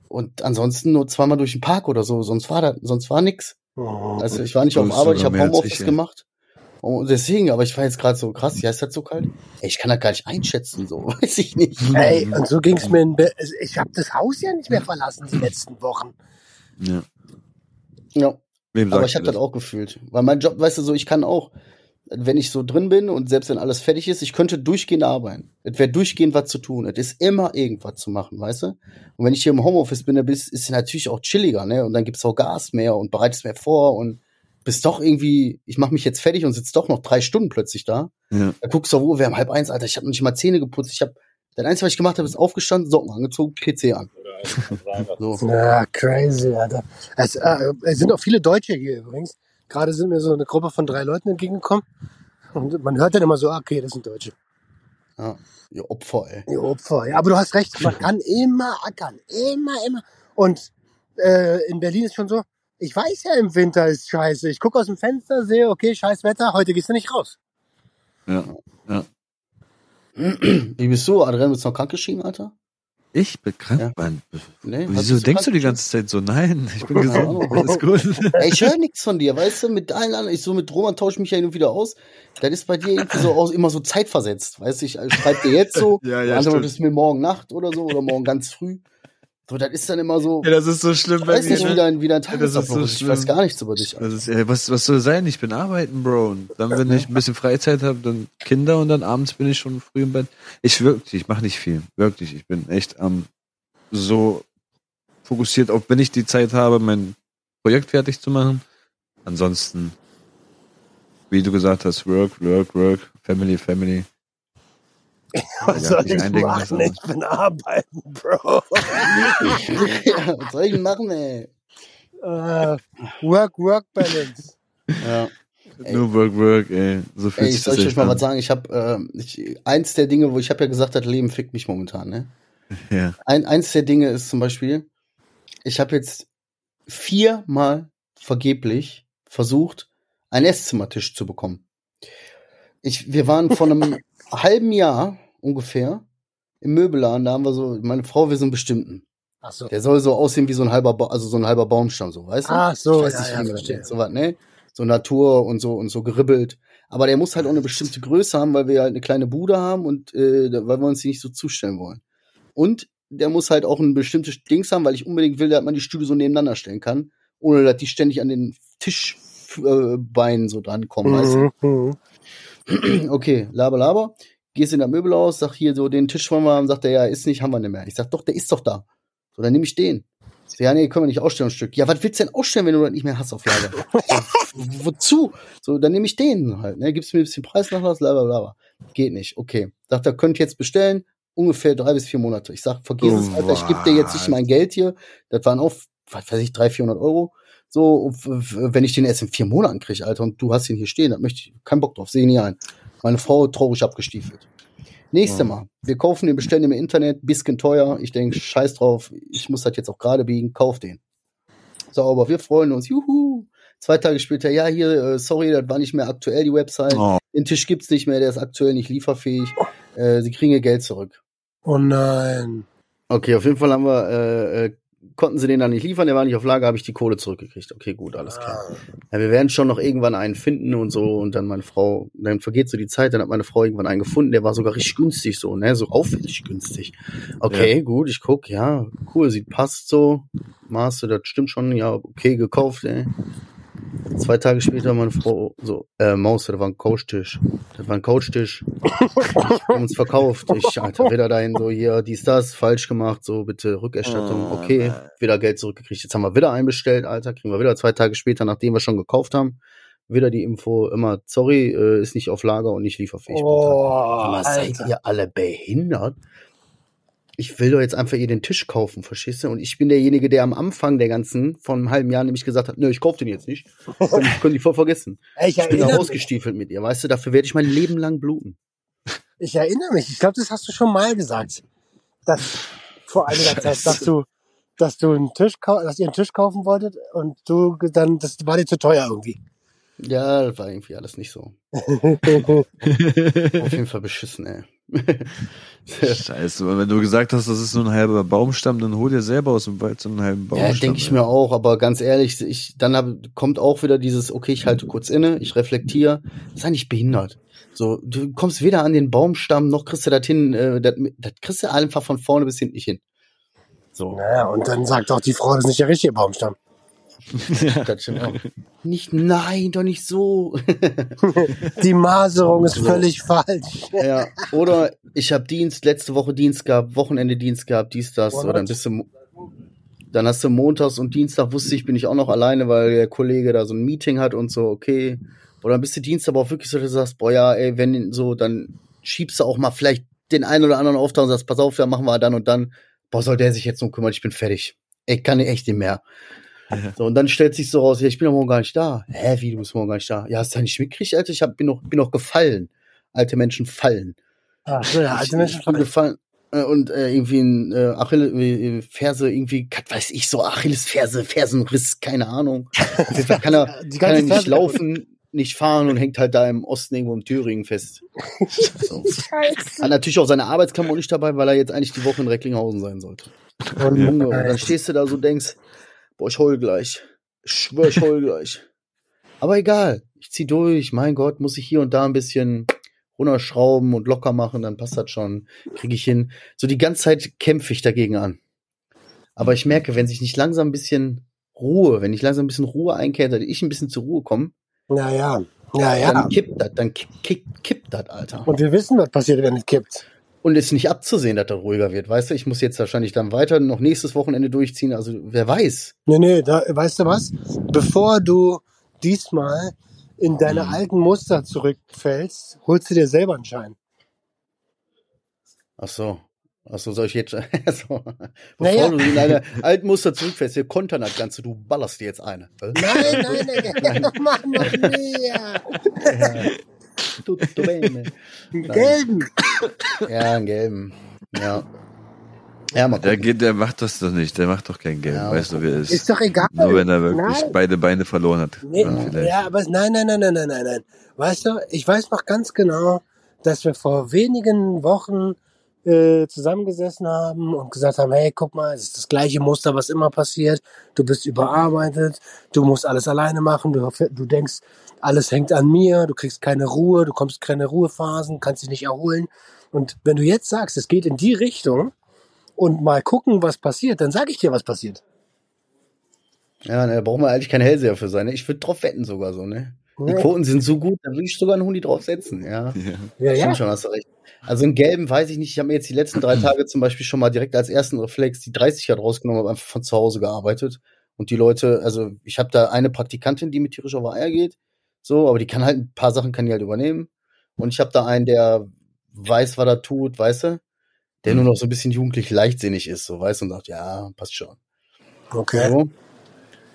Und ansonsten nur zweimal durch den Park oder so. Sonst war da, sonst war nix. Also ich war nicht auf Arbeit, ich habe Homeoffice ich, gemacht. Und deswegen, aber ich war jetzt gerade so krass, ja, ist das so kalt? Ey, ich kann das gar nicht einschätzen, so, weiß ich nicht. Ey, und so ging's mir in Be Ich habe das Haus ja nicht mehr verlassen die letzten Wochen. Ja. Ja. Wem Aber ich habe das auch gefühlt. Weil mein Job, weißt du, so, ich kann auch, wenn ich so drin bin und selbst wenn alles fertig ist, ich könnte durchgehend arbeiten. Es wäre durchgehend was zu tun. Es ist immer irgendwas zu machen, weißt du? Und wenn ich hier im Homeoffice bin, dann bist, ist es natürlich auch chilliger, ne? Und dann gibt's auch Gas mehr und bereitest mehr vor und bist doch irgendwie, ich mache mich jetzt fertig und sitz doch noch drei Stunden plötzlich da. Ja. Da guckst du, wo wir haben halb eins, Alter, ich habe noch nicht mal Zähne geputzt. Ich habe, das Einzige, was ich gemacht habe, ist aufgestanden, Socken angezogen, PC an. So. Ja, crazy, Alter. Es, äh, es sind auch viele Deutsche hier übrigens. Gerade sind mir so eine Gruppe von drei Leuten entgegengekommen. Und man hört dann immer so, ah, okay, das sind Deutsche. Ja, ihr Opfer, ey. Die Opfer. Ja, aber du hast recht, man kann immer ackern. Immer, immer. Und äh, in Berlin ist schon so, ich weiß ja, im Winter ist scheiße. Ich gucke aus dem Fenster, sehe, okay, scheiß Wetter, heute gehst du nicht raus. Ja. ja. Wie bist du, Adrian? Bist du noch krankgeschrieben, Alter? Ich bin krank, Ja. Mann. Nee, Wieso denkst du die ganze Zeit so? Nein, ich bin gesund. Ahnung. Alles gut. Ey, ich höre nichts von dir, weißt du? Mit allen anderen, ich so mit Roman tausche mich ja hin und wieder aus. Das ist bei dir irgendwie so aus, immer so zeitversetzt, weißt du? Ich schreibe dir jetzt so, Ja, ja, ja, antwortest mir morgen Nacht oder so oder morgen ganz früh. So, das ist dann immer so, Ja, das ist so schlimm ich weiß nicht, wie Ne? dein, wie dein Ja, das ist Tagesablauf so. Ich weiß gar nichts über dich. Das ist, ey, was, was soll sein? Ich bin arbeiten, Bro. Und dann, wenn ich ein bisschen Freizeit habe, dann Kinder und dann abends bin ich schon früh im Bett. Ich wirklich, ich mache nicht viel. Wirklich. Ich bin echt am so fokussiert auf, wenn ich die Zeit habe, mein Projekt fertig zu machen. Ansonsten, wie du gesagt hast, Work, Work, Work, Family, Family. Was Ja, soll ich machen? lassen. Ich bin arbeiten, Bro. ja, was soll ich denn machen, ey? äh, work, work balance. Ja. Ey. Nur Work, Work, ey. So fühlt Ey, ich soll euch mal was sagen. Ich habe äh, ich, eins der Dinge, wo ich habe ja gesagt, das Leben fickt mich momentan, ne? Ja. Ein, eins der Dinge ist zum Beispiel, ich habe jetzt viermal vergeblich versucht, einen Esszimmertisch zu bekommen. Ich, wir waren vor einem halben Jahr ungefähr im Möbelladen, da haben wir so, meine Frau will so einen bestimmten. Ach so. Der soll so aussehen wie so ein halber, ba also so ein halber Baumstamm, so, weißt du? Ach so, ich weiß ja, nicht, ja, nennt, so was, ne? So Natur und so und so geribbelt. Aber der muss halt auch eine bestimmte Größe haben, weil wir halt eine kleine Bude haben und äh, weil wir uns die nicht so zustellen wollen. Und der muss halt auch ein bestimmtes Dings haben, weil ich unbedingt will, dass man die Stühle so nebeneinander stellen kann, ohne dass die ständig an den Tischbeinen äh, so drankommen, weißt du? Mhm. mhm. Okay, laber, laber. Gehst in der Möbelhaus, sag hier so, den Tisch wollen wir haben, sagt er, ja, ist nicht, haben wir nicht mehr. Ich sag, doch, der ist doch da. So, dann nehme ich den. So, ja, nee, können wir nicht ausstellen, ein Stück. Ja, was willst du denn ausstellen, wenn du das nicht mehr hast auf Lager? wozu? So, dann nehme ich den halt, ne, gibst mir ein bisschen Preisnachlass, laber, laber. Geht nicht, okay. Sagt er, könnt jetzt bestellen, ungefähr drei bis vier Monate. Ich sag, vergiss es, Alter, ich gebe dir jetzt nicht mein Geld hier. Das waren auch, was weiß ich, drei, vierhundert Euro. So, wenn ich den erst in vier Monaten kriege, Alter, und du hast ihn hier stehen, dann möchte ich, keinen Bock drauf, sehe ich nie ein. Meine Frau traurig abgestiefelt. Nächste Mal. Wir kaufen den, bestellen den im Internet, bisschen teuer. Ich denke, scheiß drauf, ich muss das jetzt auch gerade biegen, kauf den. So, aber wir freuen uns, juhu. Zwei Tage später, ja, hier, äh, sorry, das war nicht mehr aktuell, die Website. Oh. Den Tisch gibt's nicht mehr, der ist aktuell nicht lieferfähig. Äh, sie kriegen ihr Geld zurück. Oh nein. Okay, auf jeden Fall haben wir, äh, äh, konnten sie den dann nicht liefern, der war nicht auf Lager, habe ich die Kohle zurückgekriegt. Okay, gut, alles klar. Ja, wir werden schon noch irgendwann einen finden und so. Und dann meine Frau, dann vergeht so die Zeit, dann hat meine Frau irgendwann einen gefunden, der war sogar richtig günstig so, ne? So auffällig günstig. Okay, gut, ich guck, ja, cool, sieht passt so. Maße, das stimmt schon, ja, okay, gekauft, ey. Zwei Tage später meine Frau, so, äh, Maus, das war ein Couchtisch. Das war ein Couchtisch. Ich hab uns verkauft. Ich, Alter, wieder dahin, so, hier, dies, das, falsch gemacht, so, bitte Rückerstattung. Oh, Okay, wieder Geld zurückgekriegt. Jetzt haben wir wieder einbestellt, Alter, kriegen wir wieder zwei Tage später, nachdem wir schon gekauft haben, wieder die Info, immer, sorry, äh, ist nicht auf Lager und nicht lieferfähig. Oh, Aber seid Alter. ihr alle behindert? Ich will doch jetzt einfach ihr den Tisch kaufen, verstehst du? Und ich bin derjenige, der am Anfang der ganzen, von einem halben Jahr nämlich gesagt hat, nö, ich kauf den jetzt nicht. Ich könnte die voll vergessen. Ich Ich bin da rausgestiefelt mit ihr, weißt du? Dafür werde ich mein Leben lang bluten. Ich erinnere mich. Ich glaube, das hast du schon mal gesagt. Dass vor einiger Zeit, dass du, dass du einen Tisch, dass ihr einen Tisch kaufen wolltet und du dann, das war dir zu teuer irgendwie. Ja, das war irgendwie alles nicht so. Auf jeden Fall beschissen, ey. Scheiße, aber wenn du gesagt hast, das ist nur ein halber Baumstamm, dann hol dir selber aus dem Wald so einen halben Baumstamm. Ja, denke ich mir auch, aber ganz ehrlich, ich, dann hab, kommt auch wieder dieses, okay, ich halte kurz inne, ich reflektiere. Sei nicht behindert. So, du kommst weder an den Baumstamm, noch kriegst du das hin, äh, das, das kriegst du einfach von vorne bis hinten nicht hin. So, Naja, und dann sagt auch die Frau, das ist nicht der richtige Baumstamm. das stimmt auch. Nicht, nein, doch nicht so. Die Maserung ist So. völlig falsch. ja, oder ich habe Dienst, letzte Woche Dienst gehabt, Wochenende Dienst gehabt, dies, das, oder dann bist du, dann hast du montags und Dienstag wusste ich, bin ich auch noch alleine, weil der Kollege da so ein Meeting hat und so, okay. Oder dann bist du Dienstag aber auch wirklich so, dass du sagst, boah, ja, ey, wenn so, dann schiebst du auch mal vielleicht den einen oder anderen Auftrag und sagst, pass auf, ja, machen wir dann und dann. Boah, soll der sich jetzt nur kümmern, ich bin fertig. Ich kann echt nicht mehr. So, und dann stellt sich so raus, ja, ich bin doch morgen gar nicht da. Hä, wie, du bist morgen gar nicht da? Ja, hast du ja nicht mitgekriegt, Alter? Ich hab, bin, noch, bin noch gefallen. Alte Menschen fallen. Ach so, ja, ich, alte Menschen ich bin gefallen. äh, Und äh, irgendwie ein äh, Achille, äh, Ferse, irgendwie, was weiß ich, so Achilles Ferse, Fersenriss, keine Ahnung. Kann er, Die kann er nicht Ferse laufen, nicht fahren und hängt halt da im Osten irgendwo im Thüringen fest. So. Hat natürlich auch seine Arbeitskammer nicht dabei, weil er jetzt eigentlich die Woche in Recklinghausen sein sollte. Und, dann stehst du da so und denkst, boah, ich heul gleich. Ich schwör, ich heul gleich. Aber egal, ich zieh durch, mein Gott, muss ich hier und da ein bisschen runterschrauben und locker machen, dann passt das schon, kriege ich hin. So die ganze Zeit kämpfe ich dagegen an. Aber ich merke, wenn sich nicht langsam ein bisschen Ruhe, wenn ich langsam ein bisschen Ruhe einkehrt, dass ich ein bisschen zur Ruhe komme, naja, ja, ja. dann kippt das, dann kipp, kipp, kippt das, Alter. Und wir wissen, was passiert, wenn es kippt. Und ist nicht abzusehen, dass das ruhiger wird, weißt du? Ich muss jetzt wahrscheinlich dann weiter noch nächstes Wochenende durchziehen, also wer weiß. Nee, nee, da, weißt du was? Bevor du diesmal in deine alten Muster zurückfällst, holst du dir selber einen Schein. Ach so. Ach so, soll ich jetzt, so. Bevor Naja. du in deine alten Muster zurückfährst, wir kontern das Ganze, du ballerst dir jetzt eine. Nein, nein, nein, mach noch mehr. Ja. Tutto bene. Einen gelben. Ja, einen gelben. Ja. Ja, mal Der, geht, der macht das doch nicht. Der macht doch kein Geld. Ja, weißt du, wer er ist? Ist doch egal. Nur wenn er wirklich Nein. beide Beine verloren hat. Nee, ja, aber nein, nein, nein, nein, nein, nein, nein. Weißt du, ich weiß noch ganz genau, dass wir vor wenigen Wochen äh, zusammengesessen haben und gesagt haben, hey, guck mal, es ist das gleiche Muster, was immer passiert. Du bist überarbeitet, du musst alles alleine machen, du, du denkst, alles hängt an mir, du kriegst keine Ruhe, du kommst keine Ruhephasen, kannst dich nicht erholen. Und wenn du jetzt sagst, es geht in die Richtung und mal gucken, was passiert, dann sage ich dir, was passiert. Ja, da braucht man eigentlich kein Hellseher für sein. Ne? Ich würde drauf wetten sogar so, ne? Die. Quoten sind so gut, da würde ich sogar einen Huni drauf setzen, ja. Ja. Ja. Stimmt schon, hast du recht. Also in Gelben weiß ich nicht, ich habe mir jetzt die letzten drei Tage zum Beispiel schon mal direkt als ersten Reflex die 30 Grad rausgenommen, habe einfach von zu Hause gearbeitet. Und die Leute, also ich habe da eine Praktikantin, die mit tierisch auf Eier geht, so, aber die kann halt ein paar Sachen kann die halt übernehmen. Und ich habe da einen, der weiß, was er tut, weißt du? Der nur noch so ein bisschen jugendlich leichtsinnig ist, so weißt du, und sagt, ja, passt schon. Okay. So.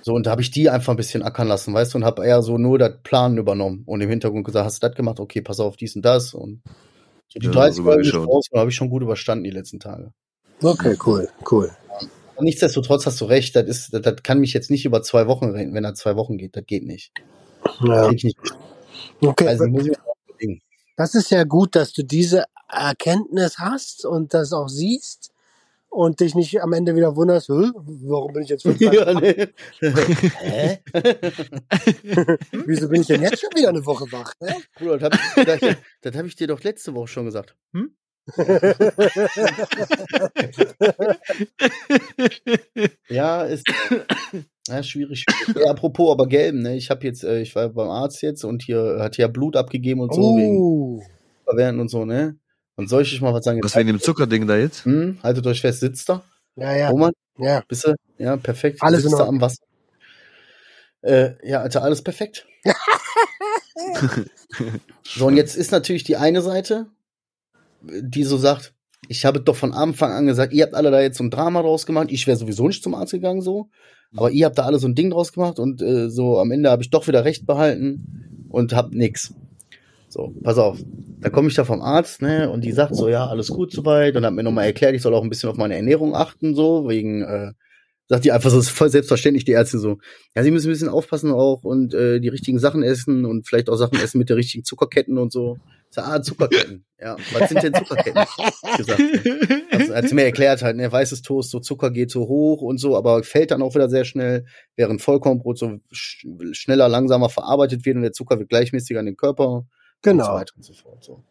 So, und da habe ich die einfach ein bisschen ackern lassen, weißt du, und habe eher so nur das Planen übernommen und im Hintergrund gesagt, hast du das gemacht? Okay, pass auf, dies und das. Und so die Ja, 30 Euro rübergeschaut. raus, habe ich schon gut überstanden die letzten Tage. Okay, cool, cool. Und nichtsdestotrotz hast du recht, das ist, das, das kann mich jetzt nicht über zwei Wochen reden, wenn er zwei Wochen geht, das geht nicht. Ja. Nicht. Okay, Also muss ich auch überlegen. das ist ja gut, dass du diese Erkenntnis hast und das auch siehst und dich nicht am Ende wieder wunderst, "Hä, warum bin ich jetzt fünf ja, ne? Hä? Wieso bin ich denn jetzt schon wieder eine Woche wach? ne? Bruder, das habe ich, hab ich dir doch letzte Woche schon gesagt. Hm? Ja, ist ja, schwierig. Ja, apropos aber gelben, ne? Ich habe jetzt, äh, ich war beim Arzt jetzt und hier hat ja Blut abgegeben und so wegen Oh, Verwehren und so, ne? Und soll ich euch mal was sagen? Was wegen dem Zuckerding da jetzt? Hm, haltet euch fest, sitzt da. ja, ja, Roman, ja. bist du? Ja, perfekt. Alles sitzt da am Wasser. Äh, ja, Alter, alles perfekt. so, und jetzt ist natürlich die eine Seite, die so sagt, ich habe doch von Anfang an gesagt, ihr habt alle da jetzt so ein Drama draus gemacht, ich wäre sowieso nicht zum Arzt gegangen so, aber ihr habt da alle so ein Ding draus gemacht und äh, so am Ende habe ich doch wieder recht behalten und hab nix. So, pass auf. Da komme ich da vom Arzt, ne, und die sagt so, ja, alles gut soweit und hat mir nochmal erklärt, ich soll auch ein bisschen auf meine Ernährung achten, so, wegen, äh, sagt die einfach so, voll selbstverständlich, die Ärztin so, ja, sie müssen ein bisschen aufpassen auch und äh, die richtigen Sachen essen und vielleicht auch Sachen essen mit der richtigen Zuckerketten und so. Ich sag, ah, Zuckerketten. Ja, was sind denn Zuckerketten? Gesagt. Also, hat sie mir erklärt halt, ne, weißes Toast, so Zucker geht so hoch und so, aber fällt dann auch wieder sehr schnell, während Vollkornbrot so sch schneller, langsamer verarbeitet wird und der Zucker wird gleichmäßiger in den Körper und so Genau. weiter und so fort. So.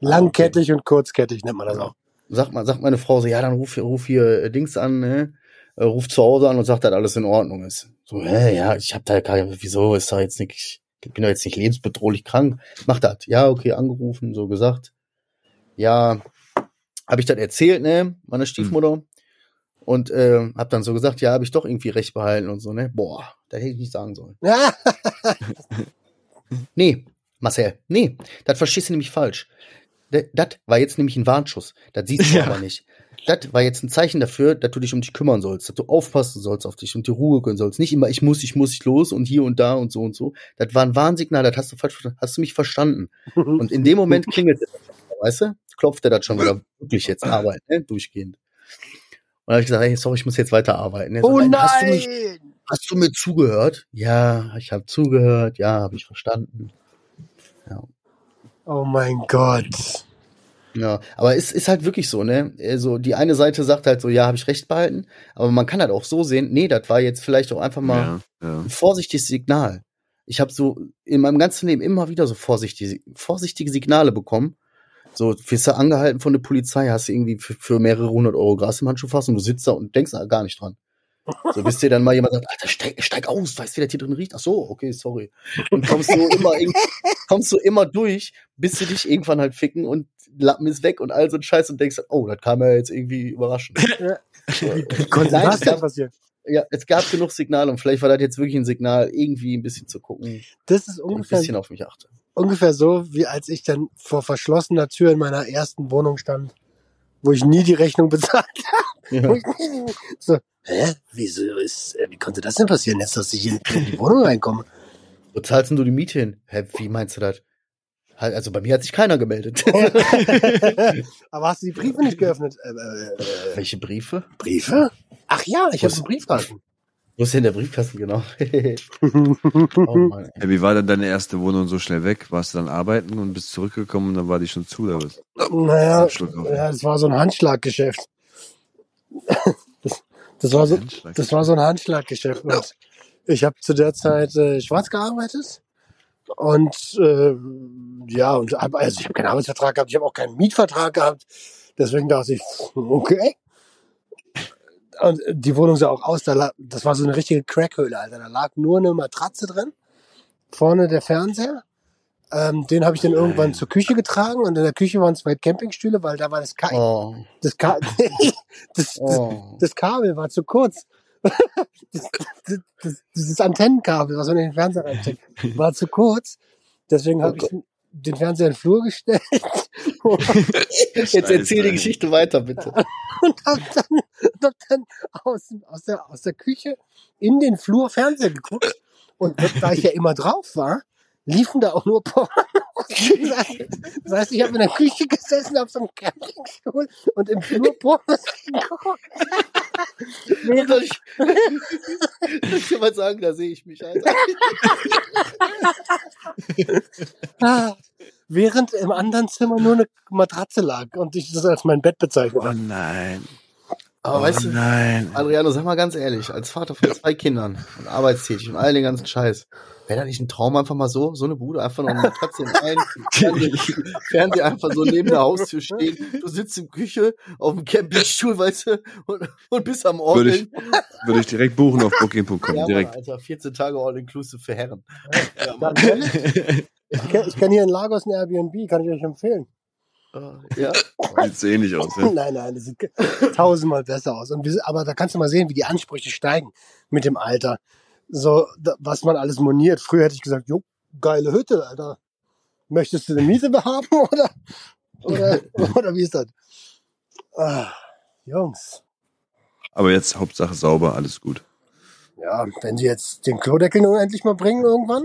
Langkettig und kurzkettig nennt man das auch. Sagt, man, sagt meine Frau so, ja, dann ruf, ruf hier äh, Dings an, ne? Äh, ruf zu Hause an und sagt, dass alles in Ordnung ist. So, hä, ja, ich hab da gar wieso ist da jetzt nicht, ich bin doch jetzt nicht lebensbedrohlich krank. Mach das. Ja, okay, angerufen, so gesagt. Ja, habe ich das erzählt, ne, meiner Stiefmutter. Und äh, hab dann so gesagt, ja, habe ich doch irgendwie recht behalten und so, ne? Boah, das hätte ich nicht sagen sollen. Nee, Marcel, nee, das verstehst du nämlich falsch. Das war jetzt nämlich ein Warnschuss. Das siehst du Ja. aber nicht. Das war jetzt ein Zeichen dafür, dass du dich um dich kümmern sollst, dass du aufpassen sollst auf dich und die Ruhe gönnen sollst. Nicht immer, ich muss, ich muss, ich los und hier und da und so und so. Das war ein Warnsignal, das hast du falsch verstanden. Hast du mich verstanden? Und in dem Moment klingelt es, weißt du? Klopft er das schon wieder wirklich jetzt arbeiten, ne? durchgehend. Und dann habe ich gesagt, hey, sorry, ich muss jetzt weiterarbeiten. Er so, oh Hast du, mich, nein! hast du mir zugehört? Ja, ich habe zugehört. Ja, habe ich verstanden. Oh mein Gott. Ja, aber es ist halt wirklich so, ne? Also die eine Seite sagt halt so, ja, habe ich recht behalten, aber man kann halt auch so sehen, nee, das war jetzt vielleicht auch einfach mal Ja, ja. ein vorsichtiges Signal. Ich habe so in meinem ganzen Leben immer wieder so vorsichtige, vorsichtige Signale bekommen. So, wirst du angehalten von der Polizei, hast du irgendwie für, für mehrere hundert Euro Gras im Handschuh fast und du sitzt da und denkst da gar nicht dran. So, bis dir dann mal jemand sagt, Alter, steig, steig aus, weißt du, wie das hier drin riecht? Ach so, okay, sorry. Und kommst du immer, kommst du immer durch, bis sie dich irgendwann halt ficken und Lappen ist weg und all so ein Scheiß und denkst, oh, das kam ja jetzt irgendwie überraschend. Wie konnte Nein, das es denn gab, passieren? ja, es gab genug Signale und vielleicht war das jetzt wirklich ein Signal, irgendwie ein bisschen zu gucken Das ist und ein ungefähr, bisschen auf mich achte. ungefähr so, wie als ich dann vor verschlossener Tür in meiner ersten Wohnung stand, wo ich nie die Rechnung bezahlt Ja. habe. so, hä? Wieso ist, äh, wie konnte das denn passieren, jetzt, dass ich hier in die Wohnung reinkomme? Wo zahlst denn du die Miete hin? Hä, wie meinst du das? Halt, Also bei mir hat sich keiner gemeldet. Aber hast du die Briefe nicht geöffnet? Äh, äh, äh, Welche Briefe? Briefe? Ach ja, ich habe Was? einen Briefkasten. Wo ist denn der Briefkasten genau? oh Mann. ey. Ja, wie war denn deine erste Wohnung so schnell weg? Warst du dann arbeiten und bist zurückgekommen und dann war die schon zu oder was? Naja, ja, das war so ein Handschlaggeschäft. Das, war, so, das war so ein Handschlaggeschäft. Und ich habe zu der Zeit äh, schwarz gearbeitet. Und äh, ja, und hab, also ich habe keinen Arbeitsvertrag gehabt, ich habe auch keinen Mietvertrag gehabt. Deswegen dachte ich, okay. Und die Wohnung sah auch aus, da lag, das war so eine richtige Crackhöhle, Alter. Da lag nur eine Matratze drin, vorne der Fernseher. Ähm, den habe ich dann irgendwann Nein. zur Küche getragen und in der Küche waren zwei Campingstühle, weil da war das, Ka Oh, das, Ka das, das, oh. das Kabel war zu kurz. Dieses Antennenkabel, was man in den Fernseher reinsteckt, war zu kurz. Deswegen habe ich den Fernseher in den Flur gestellt Jetzt erzähl die Geschichte weiter, bitte. und habe dann, hab dann aus, aus, der, aus der Küche in den Flur Fernseher geguckt. Und da ich ja immer drauf war, liefen da auch nur Pornos. Das heißt, ich habe in der Küche gesessen auf so einem Campingstuhl und im Flur Pornos geguckt. Soll ich, dir mal sagen, da sehe ich mich, Alter. Ah, während im anderen Zimmer nur eine Matratze lag und ich das als mein Bett bezeichnet Oh habe. nein. Aber oh weißt du, nein. Adriano, sag mal ganz ehrlich, als Vater von zwei Kindern und arbeitstätig und all den ganzen Scheiß, wäre da nicht ein Traum einfach mal so, so eine Bude, einfach noch Matratze und ein Fernseher, einfach so neben der Haustür stehen, du sitzt in der Küche auf dem Campingstuhl, weißt du, und, und bist am Würde ich, würde ich direkt buchen auf booking.com. Ja, Mann, direkt. Alter, 14 Tage All-Inclusive für Herren. Ja, Ich kenn, ich kenn hier in Lagos ein Airbnb, kann ich euch empfehlen. Ja, Sieht so ähnlich aus. Ja. Nein, nein, das sieht tausendmal besser aus. Und wir, aber da kannst du mal sehen, wie die Ansprüche steigen mit dem Alter. So, da, was man alles moniert. Früher hätte ich gesagt, jo, geile Hütte, Alter. Möchtest du eine Miete haben oder, oder, oder wie ist das? Ah, Jungs, Aber jetzt Hauptsache sauber, alles gut. ja, wenn sie jetzt den Klodeckel nun endlich mal bringen irgendwann.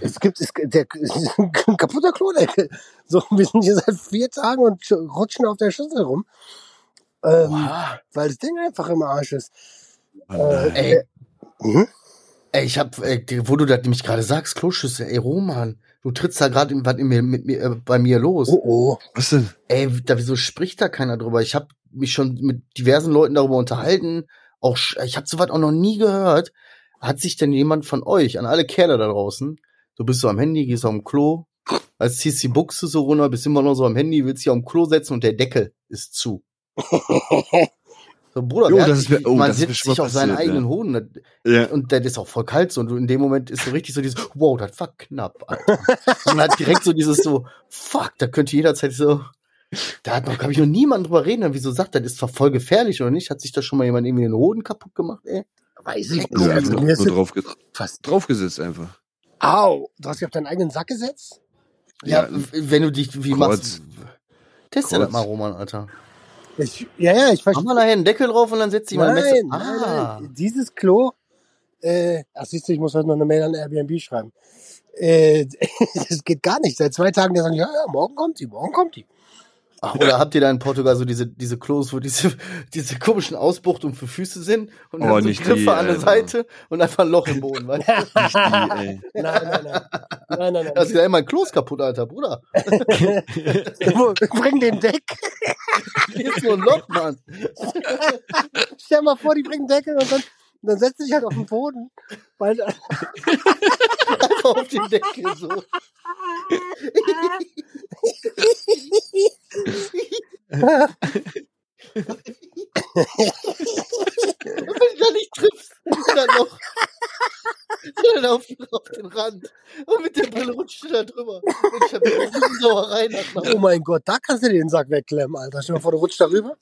Es gibt es, der, es ist ein kaputter Klodeckel. So, wir sind hier seit vier Tagen und rutschen auf der Schüssel rum. Ähm, Wow. weil das Ding einfach im Arsch ist. Oh nein. Ey, Mhm. ey, ich hab, ey, wo du das nämlich gerade sagst, Kloschüssel, ey, Roman, du trittst da gerade was in mir, mit mir, äh, bei mir los. Oh oh. Was denn? Ey, da, wieso spricht da keiner drüber? Ich habe mich schon mit diversen Leuten darüber unterhalten. Auch ich habe sowas auch noch nie gehört. Hat sich denn jemand von euch, an alle Kerle da draußen, du bist so am Handy, gehst am Klo, als ziehst die Buchse so runter, bist immer noch so am Handy, willst dich am Klo setzen und der Deckel ist zu. So, Bruder, Jo, das sich- oh, man das sitzt sich auf seinen passiert, eigenen ja. Hoden das- Ja. und der ist auch voll kalt so und in dem Moment ist so richtig so dieses, wow, das war knapp, Alter. und man hat direkt so dieses so, fuck, da könnte jederzeit so, da hat noch, glaube ich, noch niemand drüber reden, wieso sagt, das ist zwar voll gefährlich oder nicht? Hat sich da schon mal jemand irgendwie den Hoden kaputt gemacht, ey? Weiß ich nicht. Also, mir ist drauf, fast. draufgesetzt einfach. Au, du hast dich auf deinen eigenen Sack gesetzt? Ja, Ja, w- wenn du dich, wie kurz. machst Teste das mal, Roman, Alter. Ich, ja, ja, ich Mach verstehe. mal nachher einen Deckel drauf und dann setzt dich mal ein Messer. Nein, Ah. nein. Dieses Klo, äh, ach siehst du, ich muss heute noch eine Mail an Airbnb schreiben. Äh, das geht gar nicht. Seit zwei Tagen, der sagt, ja, ja, morgen kommt die, morgen kommt die. Oder habt ihr da in Portugal so diese, diese Klos, wo diese, diese komischen Ausbuchtungen für Füße sind und Oh, dann so nicht Griffe die, an der Alter. Seite und einfach ein Loch im Boden, weißt du? Nicht die, ey. Nein, nein, nein. Nein, nein, Da ist nein. ja immer ein Klos kaputt, Alter, Bruder. Bring den Deck. Hier ist nur ein Loch, Mann. Stell mal vor, die bringen Deckel und dann, dann setzt du dich halt auf den Boden. Weil, Einfach auf den Deckel so. Wenn du da nicht triffst, dann noch. Sondern auf, auf den Rand. Und mit der Brille rutscht du da drüber. Und ich hab Sauerei nach oh mein Gott, da kannst du den Sack wegklemmen, Alter. Stell dir mal vor, du rutschst darüber.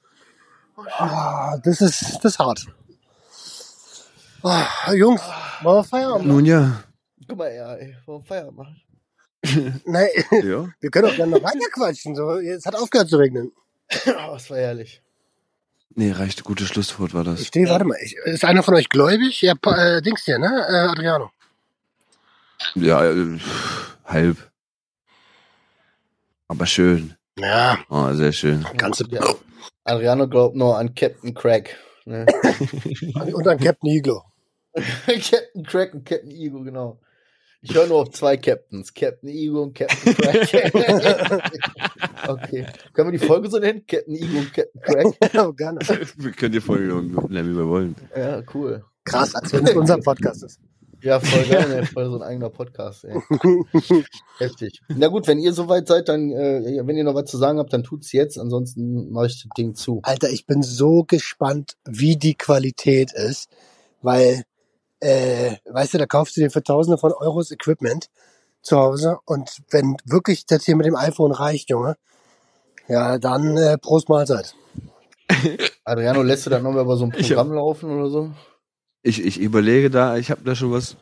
Ah, das ist, das ist hart. Ah, Jungs, wollen wir Feierabend machen? Nun ja. Guck mal, ja, ey, warum Feierabend machen? Nein, Ja. wir können auch gerne noch weiter quatschen. So, jetzt hat aufgehört zu regnen. Oh, das war herrlich. Nee, reicht. Gutes Schlusswort war Ich das. stehe, warte mal, ich, ist einer von euch gläubig? Ja, äh, Dings hier, ne? Äh, Adriano. Ja, äh, halb. Aber schön. Ja, Oh, sehr schön. ganze Ja. Adriano glaubt nur an Captain Crack. Ne? und dann Captain Iglo. Captain Crack und Captain Ego, genau. Ich höre nur auf zwei Captains. Captain Ego und Captain Crack. okay. Können wir die Folge so nennen? Captain Ego und Captain Crack? Ja, gerne. Wir können die Folge nennen, wie wir wollen. Ja, cool. Krass, als wenn es unser Podcast ist. Ja, voll geil, ne? voll so ein eigener Podcast, ey. Heftig. Na gut, wenn ihr soweit seid, dann, äh, wenn ihr noch was zu sagen habt, dann tut's jetzt. Ansonsten mache ich das Ding zu. Alter, ich bin so gespannt, wie die Qualität ist, weil, äh, weißt du, da kaufst du dir für Tausende von Euros Equipment zu Hause und wenn wirklich das hier mit dem iPhone reicht, Junge, ja, dann äh, Prost Mahlzeit. Adriano, lässt du dann nochmal über so ein Ich Programm laufen oder so? Ich, ich überlege da, ich habe da schon was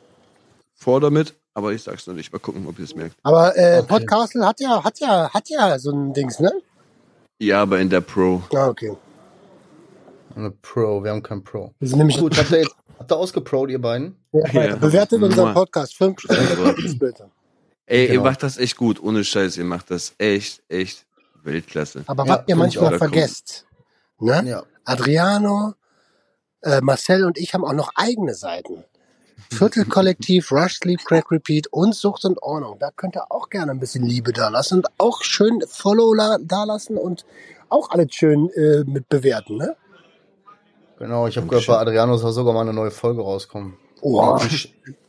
vor damit, aber ich sag's noch nicht. Mal gucken, ob ihr es merkt. Aber äh, Okay. Podcastle hat ja, hat ja, hat ja so ein Dings, ne? Ja, aber in der Pro. Ah, okay. Eine Pro, wir haben kein Pro. Wir sind nämlich Gut, habt ihr jetzt, habt ihr ausgeprot, ihr beiden? ja, Ja. bewertet unseren Mua. Podcast. Fünf Sterne Also. Lieblingsbilder. Ey, ihr Genau. macht das echt gut, ohne Scheiß. Ihr macht das echt, echt Weltklasse. Aber Ja, was ihr manchmal vergesst, ne? Ja. Adriano, äh, Marcel und ich haben auch noch eigene Seiten. Viertelkollektiv, Rush, Sleep, Crack, Repeat und Sucht und Ordnung. Da könnt ihr auch gerne ein bisschen Liebe da lassen und auch schön Follow la- da lassen und auch alles schön äh, mit bewerten, ne? Genau, ich habe gehört, bei Adriano soll sogar mal eine neue Folge rauskommen. Oh,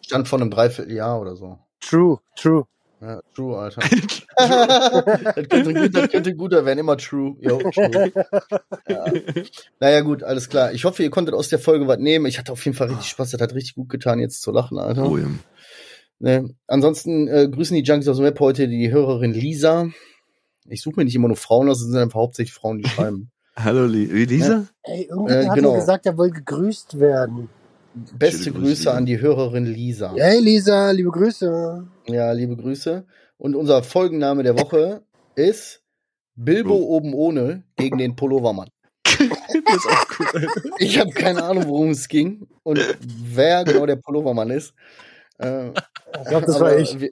Stand von einem Dreivierteljahr oder so. true, true. Ja, true, Alter. das, könnte das könnte guter werden, immer true. Jo, true. Ja. Naja, gut, alles klar. Ich hoffe, ihr konntet aus der Folge was nehmen. Ich hatte auf jeden Fall richtig Spaß. Das hat richtig gut getan, jetzt zu lachen, Alter. Oh, ja. Ne? Ansonsten äh, grüßen die Junkies aus dem Web heute die Hörerin Lisa. Ich suche mir nicht immer nur Frauen aus, es sind einfach hauptsächlich Frauen, die schreiben. Hallo, Lisa? Ey, irgendwer Äh, hat genau. mir gesagt, er will gegrüßt werden. Beste Grüße, Grüße Lisa. an die Hörerin Lisa. Hey Lisa, liebe Grüße. Ja, liebe Grüße. Und unser Folgenname der Woche ist Bilbo Oh. oben ohne gegen den Pullovermann. das ist auch Alter. Ich habe keine Ahnung, worum es ging und wer genau der Pullovermann ist. Äh, Ich glaube, das war ich. Wir,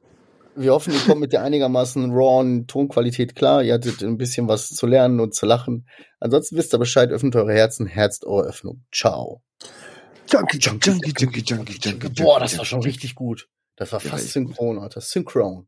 wir hoffen, ihr kommt mit der einigermaßen rawen Tonqualität klar. Ihr hattet ein bisschen was zu lernen und zu lachen. Ansonsten wisst ihr Bescheid, öffnet eure Herzen, herzt eure Öffnung. Ciao. Junkie, Junkie. Junkie, Junkie, Junkie, Junkie. Boah, das war schon richtig gut. Das war fast synchron, Alter. Synchron.